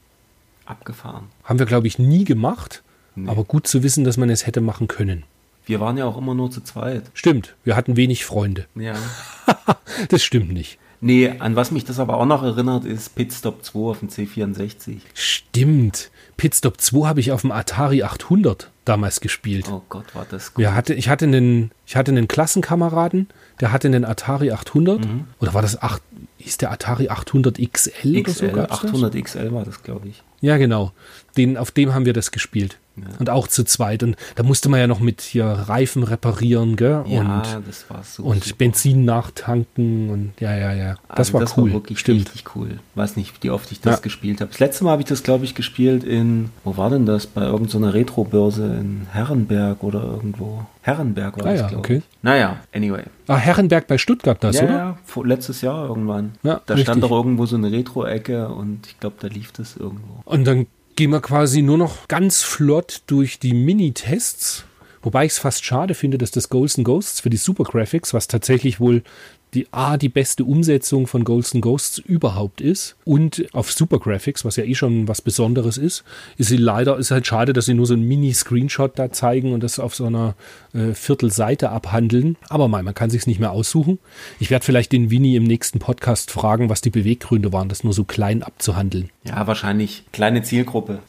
Abgefahren. Haben wir, glaube ich, nie gemacht, nee. aber gut zu wissen, dass man es hätte machen können. Wir waren ja auch immer nur zu zweit. Stimmt, wir hatten wenig Freunde. Ja. das stimmt nicht. Nee, an was mich das aber auch noch erinnert, ist Pitstop 2 auf dem C64. Stimmt. Pitstop 2 habe ich auf dem Atari 800 damals gespielt. Oh Gott, war das gut. Wir hatte, ich, hatte einen, ich hatte einen Klassenkameraden, der hatte einen Atari 800. Mhm. Oder war das 8, hieß der Atari 800 XL, XL oder so? 800 das? XL war das, glaube ich. Ja, genau. Den, auf dem haben wir das gespielt. Ja. Und auch zu zweit. Und da musste man ja noch mit hier Reifen reparieren, gell? Ja, und, das war so. Und super. Benzin nachtanken und ja, ja, ja. Das also war das cool. War wirklich Stimmt. richtig cool. Weiß nicht, wie oft ich das ja. gespielt habe. Das letzte Mal habe ich das, glaube ich, gespielt in, wo war denn das? Bei irgendeiner Retro-Börse in Herrenberg oder irgendwo. Herrenberg war ah, das, ja, glaube okay. ich. Naja, anyway. Ah, Herrenberg bei Stuttgart das, ja, oder? Ja, vor, letztes Jahr irgendwann. Ja, da richtig. stand doch irgendwo so eine Retro-Ecke und ich glaube, da lief das irgendwo. Und dann gehen wir quasi nur noch ganz flott durch die Mini-Tests. Wobei ich es fast schade finde, dass das Ghosts Ghosts für die Super Graphics, was tatsächlich wohl die A, die beste Umsetzung von Ghosts Ghosts überhaupt ist und auf Super Graphics, was ja eh schon was Besonderes ist, ist sie leider, ist halt schade, dass sie nur so einen Mini-Screenshot da zeigen und das auf so einer äh, Viertelseite abhandeln. Aber mal, man kann sich's nicht mehr aussuchen. Ich werde vielleicht den Winnie im nächsten Podcast fragen, was die Beweggründe waren, das nur so klein abzuhandeln. Ja, wahrscheinlich kleine Zielgruppe.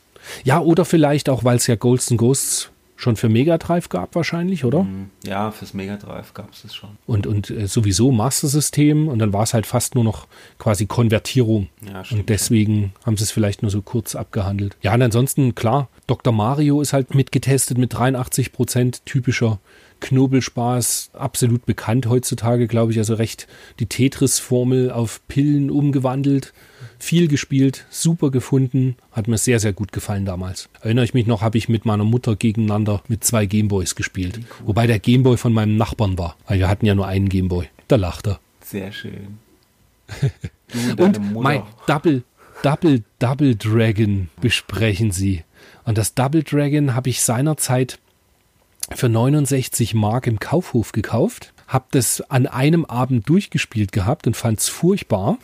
Ja, oder vielleicht auch, weil es ja Ghosts Ghosts schon für Mega Drive gab wahrscheinlich, oder? Mhm. Ja, fürs Mega Drive gab es es schon. Und, und äh, sowieso Master-System und dann war es halt fast nur noch quasi Konvertierung. Ja, stimmt, und deswegen ja. haben sie es vielleicht nur so kurz abgehandelt. Ja, und ansonsten, klar, Dr. Mario ist halt mitgetestet mit 83 Prozent typischer Knobelspaß, absolut bekannt heutzutage, glaube ich. Also recht die Tetris-Formel auf Pillen umgewandelt viel gespielt, super gefunden, hat mir sehr, sehr gut gefallen damals. Erinnere ich mich noch, habe ich mit meiner Mutter gegeneinander mit zwei Gameboys gespielt. Cool. Wobei der Gameboy von meinem Nachbarn war, weil wir hatten ja nur einen Gameboy. Da lacht er. Sehr schön. und mein Double, Double, Double Dragon besprechen Sie. Und das Double Dragon habe ich seinerzeit für 69 Mark im Kaufhof gekauft habe das an einem Abend durchgespielt gehabt und fand es furchtbar.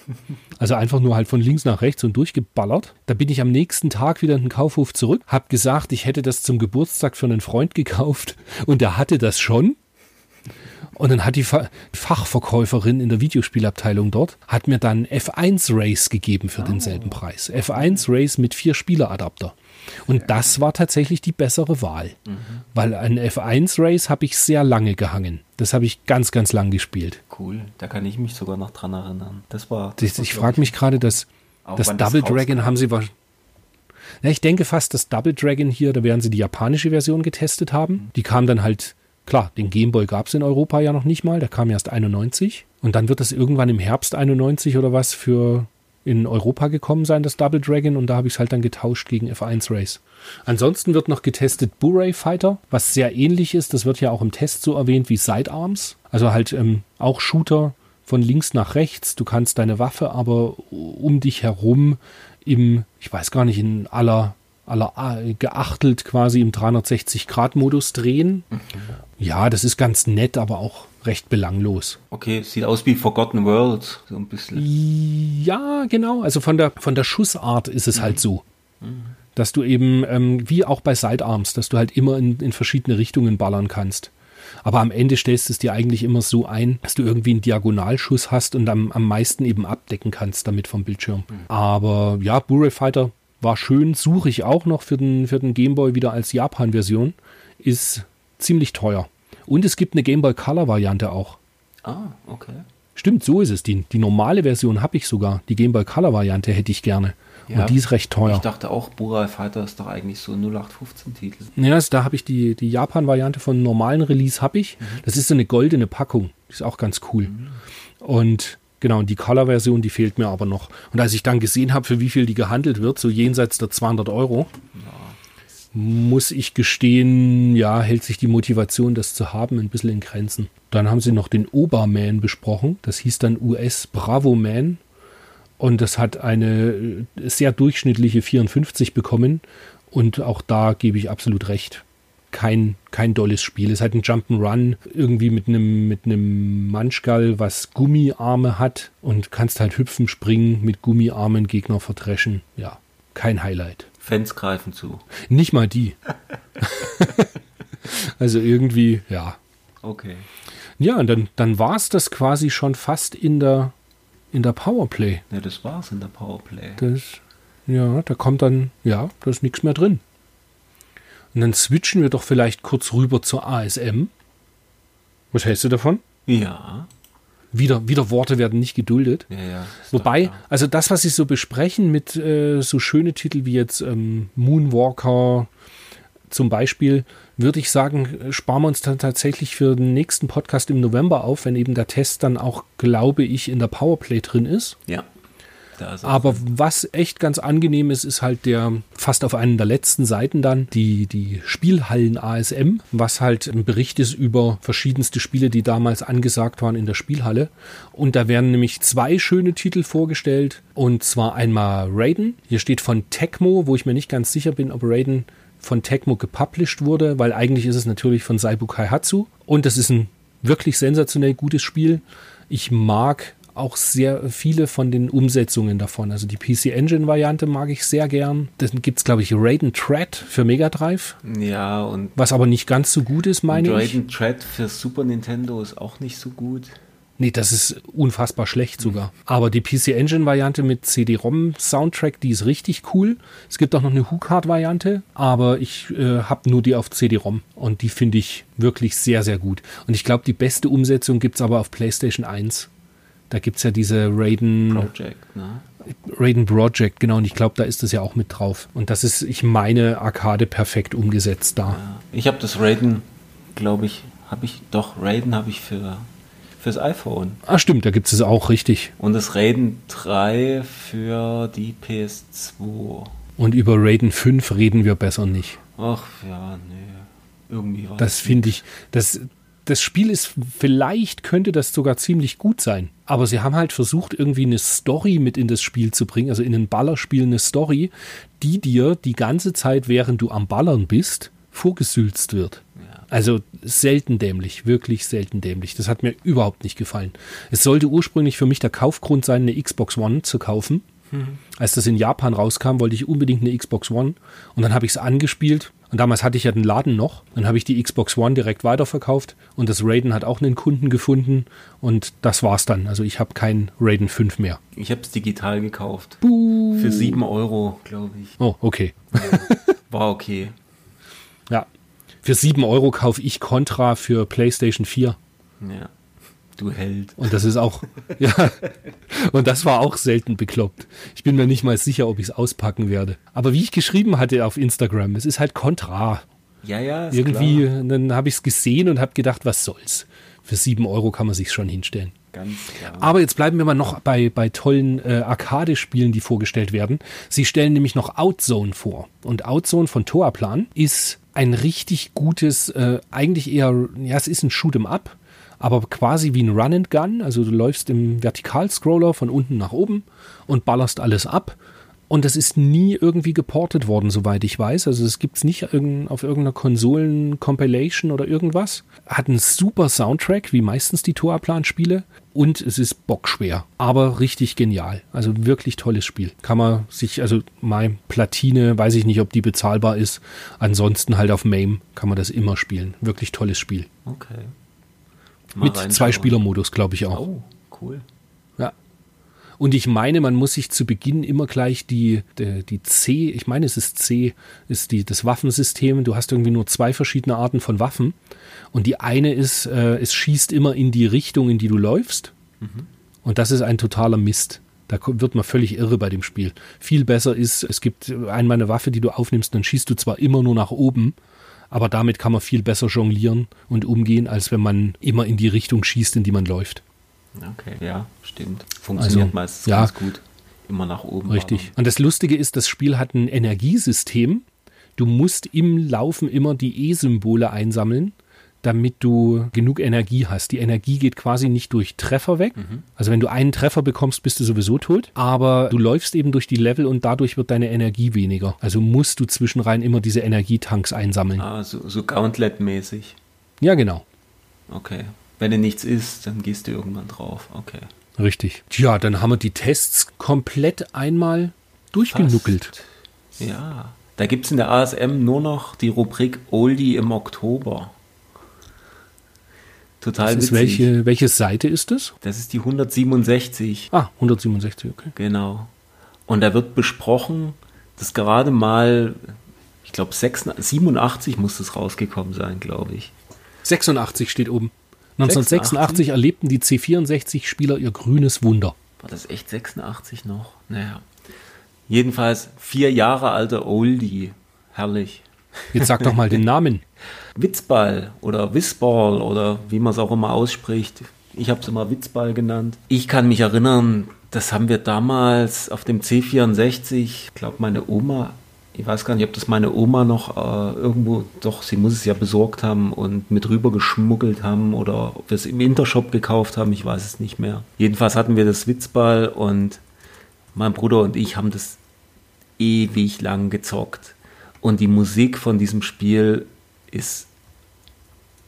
Also einfach nur halt von links nach rechts und durchgeballert. Da bin ich am nächsten Tag wieder in den Kaufhof zurück, habe gesagt, ich hätte das zum Geburtstag für einen Freund gekauft und der hatte das schon. Und dann hat die Fachverkäuferin in der Videospielabteilung dort, hat mir dann F1 Race gegeben für oh. denselben Preis. F1 Race mit vier Spieleradapter. Und das war tatsächlich die bessere Wahl. Mhm. Weil ein F1 Race habe ich sehr lange gehangen. Das habe ich ganz, ganz lang gespielt. Cool, da kann ich mich sogar noch dran erinnern. Das war. Das das, ich frage mich gerade, das, das Double das Dragon haben sie wahrscheinlich. Ja, ich denke fast, das Double Dragon hier, da werden sie die japanische Version getestet haben. Mhm. Die kam dann halt, klar, den Gameboy gab es in Europa ja noch nicht mal, der kam erst 91. Und dann wird das irgendwann im Herbst 91 oder was für in Europa gekommen sein, das Double Dragon, und da habe ich es halt dann getauscht gegen F1 Race. Ansonsten wird noch getestet Blu-ray Fighter, was sehr ähnlich ist. Das wird ja auch im Test so erwähnt wie Sidearms. Also halt ähm, auch Shooter von links nach rechts. Du kannst deine Waffe aber um dich herum im, ich weiß gar nicht, in aller, aller äh, geachtelt quasi im 360-Grad-Modus drehen. Mhm. Ja, das ist ganz nett, aber auch recht belanglos. Okay, sieht aus wie Forgotten World, so ein bisschen. Ja, genau. Also von der, von der Schussart ist es halt mhm. halt so. Mhm. Dass du eben, ähm, wie auch bei Sidearms, dass du halt immer in, in verschiedene Richtungen ballern kannst. Aber am Ende stellst du es dir eigentlich immer so ein, dass du irgendwie einen Diagonalschuss hast und am, am meisten eben abdecken kannst damit vom Bildschirm. Mhm. Aber ja, Blu-ray Fighter war schön, suche ich auch noch für den, für den Gameboy wieder als Japan-Version. Ist ziemlich teuer. Und es gibt eine Game Boy Color Variante auch. Ah, okay. Stimmt, so ist es. Die, die normale Version habe ich sogar. Die Game Boy Color Variante hätte ich gerne. Ja, und die ist recht teuer. Ich dachte auch, Burai Fighter ist doch eigentlich so 0815-Titel. Ja, also da habe ich die, die Japan-Variante von normalen Release habe ich. Mhm. Das ist so eine goldene Packung. Die ist auch ganz cool. Mhm. Und genau, die Color-Version, die fehlt mir aber noch. Und als ich dann gesehen habe, für wie viel die gehandelt wird, so jenseits der 200 Euro, ja muss ich gestehen, ja, hält sich die Motivation, das zu haben, ein bisschen in Grenzen. Dann haben sie noch den Oberman besprochen. Das hieß dann US Bravo Man. Und das hat eine äh, sehr durchschnittliche 54 bekommen. Und auch da gebe ich absolut recht. Kein, kein dolles Spiel. Es halt ein Jump'n'Run, irgendwie mit einem mit einem Manschgal, was Gummiarme hat und kannst halt hüpfen, springen, mit Gummiarmen Gegner verdreschen. Ja, kein Highlight. Fans greifen zu. Nicht mal die. also irgendwie, ja. Okay. Ja, und dann, dann war es das quasi schon fast in der, in der Powerplay. Ja, das war es in der Powerplay. Das, ja, da kommt dann, ja, da ist nichts mehr drin. Und dann switchen wir doch vielleicht kurz rüber zur ASM. Was hältst du davon? Ja wieder, wieder Worte werden nicht geduldet. Ja, ja, Wobei, also das, was sie so besprechen mit äh, so schöne Titel wie jetzt ähm, Moonwalker zum Beispiel, würde ich sagen, sparen wir uns dann tatsächlich für den nächsten Podcast im November auf, wenn eben der Test dann auch, glaube ich, in der Powerplay drin ist. Ja. Aber was echt ganz angenehm ist, ist halt der fast auf einen der letzten Seiten dann die, die Spielhallen ASM, was halt ein Bericht ist über verschiedenste Spiele, die damals angesagt waren in der Spielhalle. Und da werden nämlich zwei schöne Titel vorgestellt. Und zwar einmal Raiden. Hier steht von Tecmo, wo ich mir nicht ganz sicher bin, ob Raiden von Tecmo gepublished wurde, weil eigentlich ist es natürlich von Saibu Kaihatsu. Und das ist ein wirklich sensationell gutes Spiel. Ich mag auch sehr viele von den Umsetzungen davon. Also die PC Engine Variante mag ich sehr gern. Dann gibt es, glaube ich, Raiden Tread für Mega Drive. Ja, und. Was aber nicht ganz so gut ist, meine und ich. Raiden Tread für Super Nintendo ist auch nicht so gut. Nee, das ist unfassbar schlecht sogar. Aber die PC Engine Variante mit CD-ROM Soundtrack, die ist richtig cool. Es gibt auch noch eine Hookard Variante, aber ich äh, habe nur die auf CD-ROM und die finde ich wirklich sehr, sehr gut. Und ich glaube, die beste Umsetzung gibt es aber auf PlayStation 1. Da gibt es ja diese Raiden Project, ne? Raiden Project, genau, und ich glaube, da ist das ja auch mit drauf. Und das ist, ich meine, Arcade perfekt umgesetzt da. Ja. Ich habe das Raiden, glaube ich, habe ich, doch, Raiden habe ich für fürs iPhone. Ah, stimmt, da gibt es auch richtig. Und das Raiden 3 für die PS2. Und über Raiden 5 reden wir besser nicht. Ach ja, nee. Irgendwie war Das finde ich, das, das Spiel ist, vielleicht könnte das sogar ziemlich gut sein. Aber sie haben halt versucht, irgendwie eine Story mit in das Spiel zu bringen, also in ein Ballerspiel eine Story, die dir die ganze Zeit, während du am Ballern bist, vorgesülzt wird. Also selten dämlich, wirklich selten dämlich. Das hat mir überhaupt nicht gefallen. Es sollte ursprünglich für mich der Kaufgrund sein, eine Xbox One zu kaufen. Mhm. Als das in Japan rauskam, wollte ich unbedingt eine Xbox One. Und dann habe ich es angespielt, Und damals hatte ich ja den Laden noch. Dann habe ich die Xbox One direkt weiterverkauft und das Raiden hat auch einen Kunden gefunden und das war's dann. Also ich habe kein Raiden 5 mehr. Ich habe es digital gekauft. Buh. Für 7 Euro, glaube ich. Oh, okay. War okay. Ja. Für 7 Euro kaufe ich Contra für PlayStation 4. Ja. Du Held. Und das ist auch, ja, und das war auch selten bekloppt. Ich bin mir nicht mal sicher, ob ich es auspacken werde. Aber wie ich geschrieben hatte auf Instagram, es ist halt Contra. Ja, ja. Ist Irgendwie, Klar. dann habe ich es gesehen und habe gedacht, was soll's. Für sieben Euro kann man sich schon hinstellen. Ganz klar. Aber jetzt bleiben wir mal noch bei, bei tollen äh, Arcade-Spielen, die vorgestellt werden. Sie stellen nämlich noch Outzone vor. Und Outzone von Toaplan ist ein richtig gutes, äh, eigentlich eher, ja, es ist ein Shoot'em Up, aber quasi wie ein Run and Gun. Also du läufst im Vertikalscroller von unten nach oben und ballerst alles ab. Und das ist nie irgendwie geportet worden, soweit ich weiß. Also es gibt es nicht auf irgendeiner Konsolen-Compilation oder irgendwas. Hat einen super Soundtrack, wie meistens die Toaplan-Spiele. Und es ist bockschwer, aber richtig genial. Also wirklich tolles Spiel. Kann man sich, also mein Platine, weiß ich nicht, ob die bezahlbar ist. Ansonsten halt auf MAME kann man das immer spielen. Wirklich tolles Spiel. Okay. Mit zwei Spielermodus, glaube ich auch. Oh, cool. Ja. Und ich meine, man muss sich zu Beginn immer gleich die, die, die C, ich meine, es ist C, ist die, das Waffensystem. Du hast irgendwie nur zwei verschiedene Arten von Waffen. Und die eine ist, äh, es schießt immer in die Richtung, in die du läufst. Mhm. Und das ist ein totaler Mist. Da wird man völlig irre bei dem Spiel. Viel besser ist, es gibt einmal eine Waffe, die du aufnimmst, dann schießt du zwar immer nur nach oben, aber damit kann man viel besser jonglieren und umgehen, als wenn man immer in die Richtung schießt, in die man läuft. Okay, ja, stimmt. Funktioniert also, meistens ja, ganz gut. Immer nach oben. Richtig. Und das Lustige ist, das Spiel hat ein Energiesystem. Du musst im Laufen immer die E-Symbole einsammeln damit du genug Energie hast. Die Energie geht quasi nicht durch Treffer weg. Mhm. Also wenn du einen Treffer bekommst, bist du sowieso tot. Aber du läufst eben durch die Level und dadurch wird deine Energie weniger. Also musst du zwischenrein immer diese Energietanks einsammeln. Ah, so, so Gauntlet-mäßig. Ja, genau. Okay. Wenn dir nichts ist, dann gehst du irgendwann drauf. Okay. Richtig. Tja, dann haben wir die Tests komplett einmal durchgenuckelt. Fast. Ja. Da gibt es in der ASM nur noch die Rubrik Oldie im Oktober. Total witzig. Welche, welche Seite ist das? Das ist die 167. Ah, 167, okay. Genau. Und da wird besprochen, dass gerade mal, ich glaube, 87 muss das rausgekommen sein, glaube ich. 86 steht oben. 1986 86? erlebten die C64-Spieler ihr grünes Wunder. War das echt 86 noch? Naja. Jedenfalls vier Jahre alter Oldie. Herrlich. Jetzt sag doch mal den Namen. Witzball oder Wissball oder wie man es auch immer ausspricht. Ich habe es immer Witzball genannt. Ich kann mich erinnern, das haben wir damals auf dem C64, ich glaube meine Oma, ich weiß gar nicht, ob das meine Oma noch äh, irgendwo, doch, sie muss es ja besorgt haben und mit rüber geschmuggelt haben oder ob wir es im Intershop gekauft haben, ich weiß es nicht mehr. Jedenfalls hatten wir das Witzball und mein Bruder und ich haben das ewig lang gezockt. Und die Musik von diesem Spiel ist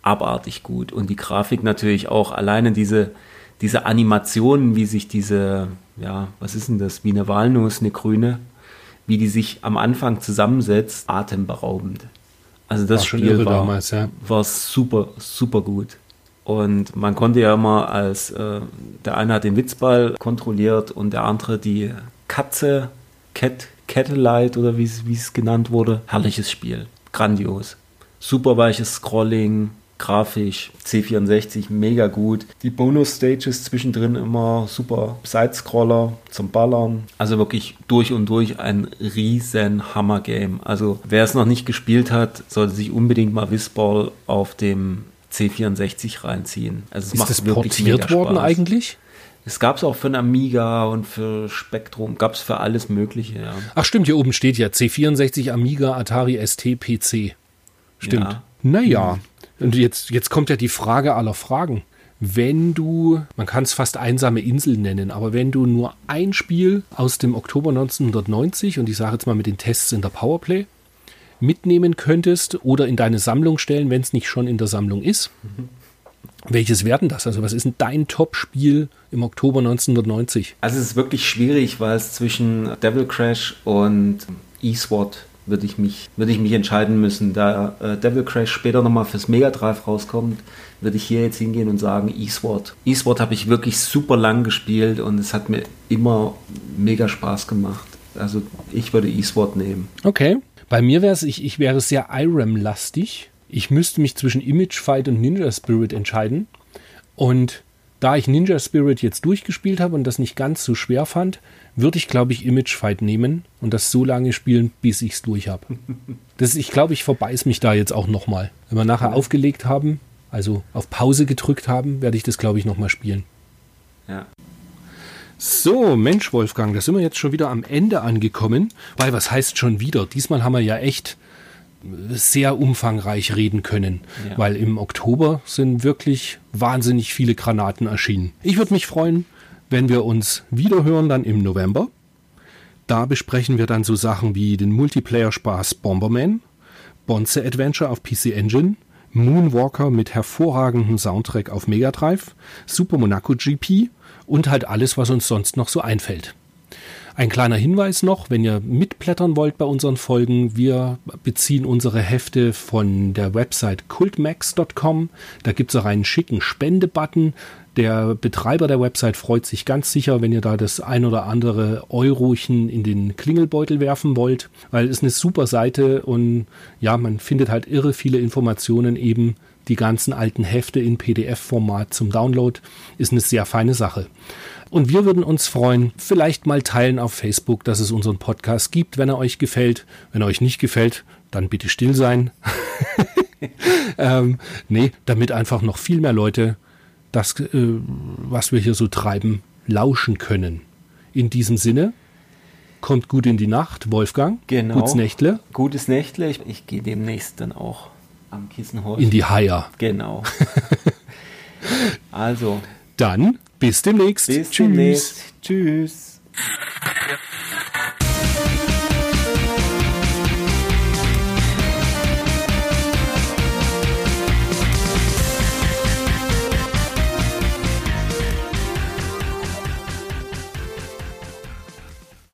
abartig gut. Und die Grafik natürlich auch. Alleine diese, diese Animationen, wie sich diese, ja, was ist denn das, wie eine Walnuss, eine grüne, wie die sich am Anfang zusammensetzt, atemberaubend. Also das war Spiel war, damals, ja. war super, super gut. Und man konnte ja immer als, äh, der eine hat den Witzball kontrolliert und der andere die Katze, Cat, Catelight oder wie es genannt wurde. Herrliches Spiel. Grandios super weiches Scrolling, grafisch, C64 mega gut. Die Bonus-Stages zwischendrin immer super Sidescroller zum Ballern. Also wirklich durch und durch ein riesen Hammer-Game. Also wer es noch nicht gespielt hat, sollte sich unbedingt mal Whistball auf dem C64 reinziehen. Also es Ist macht das wirklich portiert worden eigentlich? Es gab es auch für ein Amiga und für Spektrum, gab es für alles Mögliche, ja. Ach stimmt, hier oben steht ja C64, Amiga, Atari ST, PC. Stimmt. Ja. Naja, und jetzt, jetzt kommt ja die Frage aller Fragen. Wenn du, man kann es fast einsame Insel nennen, aber wenn du nur ein Spiel aus dem Oktober 1990, und ich sage jetzt mal mit den Tests in der Powerplay, mitnehmen könntest oder in deine Sammlung stellen, wenn es nicht schon in der Sammlung ist, mhm. Welches werden das? Also was ist denn dein Top-Spiel im Oktober 1990? Also es ist wirklich schwierig, weil es zwischen Devil Crash und eSWAT würde ich mich, würde ich mich entscheiden müssen. Da äh, Devil Crash später nochmal fürs Mega Drive rauskommt, würde ich hier jetzt hingehen und sagen Eastward. Eastward habe ich wirklich super lang gespielt und es hat mir immer mega Spaß gemacht. Also ich würde Eastward nehmen. Okay. Bei mir wäre es, ich, ich wäre sehr IRAM-lastig. Ich müsste mich zwischen Image Fight und Ninja Spirit entscheiden. Und da ich Ninja Spirit jetzt durchgespielt habe und das nicht ganz so schwer fand, würde ich, glaube ich, Image Fight nehmen und das so lange spielen, bis ich es durch habe. Das, ich glaube, ich verbeiß mich da jetzt auch nochmal. Wenn wir nachher aufgelegt haben, also auf Pause gedrückt haben, werde ich das, glaube ich, nochmal spielen. Ja. So, Mensch, Wolfgang, da sind wir jetzt schon wieder am Ende angekommen. Weil, was heißt schon wieder? Diesmal haben wir ja echt sehr umfangreich reden können, ja. weil im Oktober sind wirklich wahnsinnig viele Granaten erschienen. Ich würde mich freuen, wenn wir uns wiederhören dann im November. Da besprechen wir dann so Sachen wie den Multiplayer-Spaß Bomberman, Bonze Adventure auf PC Engine, Moonwalker mit hervorragendem Soundtrack auf Mega Drive, Super Monaco GP und halt alles, was uns sonst noch so einfällt. Ein kleiner Hinweis noch, wenn ihr mitblättern wollt bei unseren Folgen, wir beziehen unsere Hefte von der Website cultmax.com. Da gibt es auch einen schicken Spende-Button. Der Betreiber der Website freut sich ganz sicher, wenn ihr da das ein oder andere Eurochen in den Klingelbeutel werfen wollt, weil es eine super Seite und ja, man findet halt irre viele Informationen eben die ganzen alten Hefte in PDF-Format zum Download ist eine sehr feine Sache. Und wir würden uns freuen, vielleicht mal teilen auf Facebook, dass es unseren Podcast gibt, wenn er euch gefällt. Wenn er euch nicht gefällt, dann bitte still sein. ähm, nee, damit einfach noch viel mehr Leute das, äh, was wir hier so treiben, lauschen können. In diesem Sinne, kommt gut in die Nacht, Wolfgang. Genau. Gutes Nächtle. Gutes Nächtle. Ich, ich gehe demnächst dann auch am Kissenhorst. In die Haier. Genau. also. Dann bis demnächst. Bis Tschüss. demnächst. Tschüss.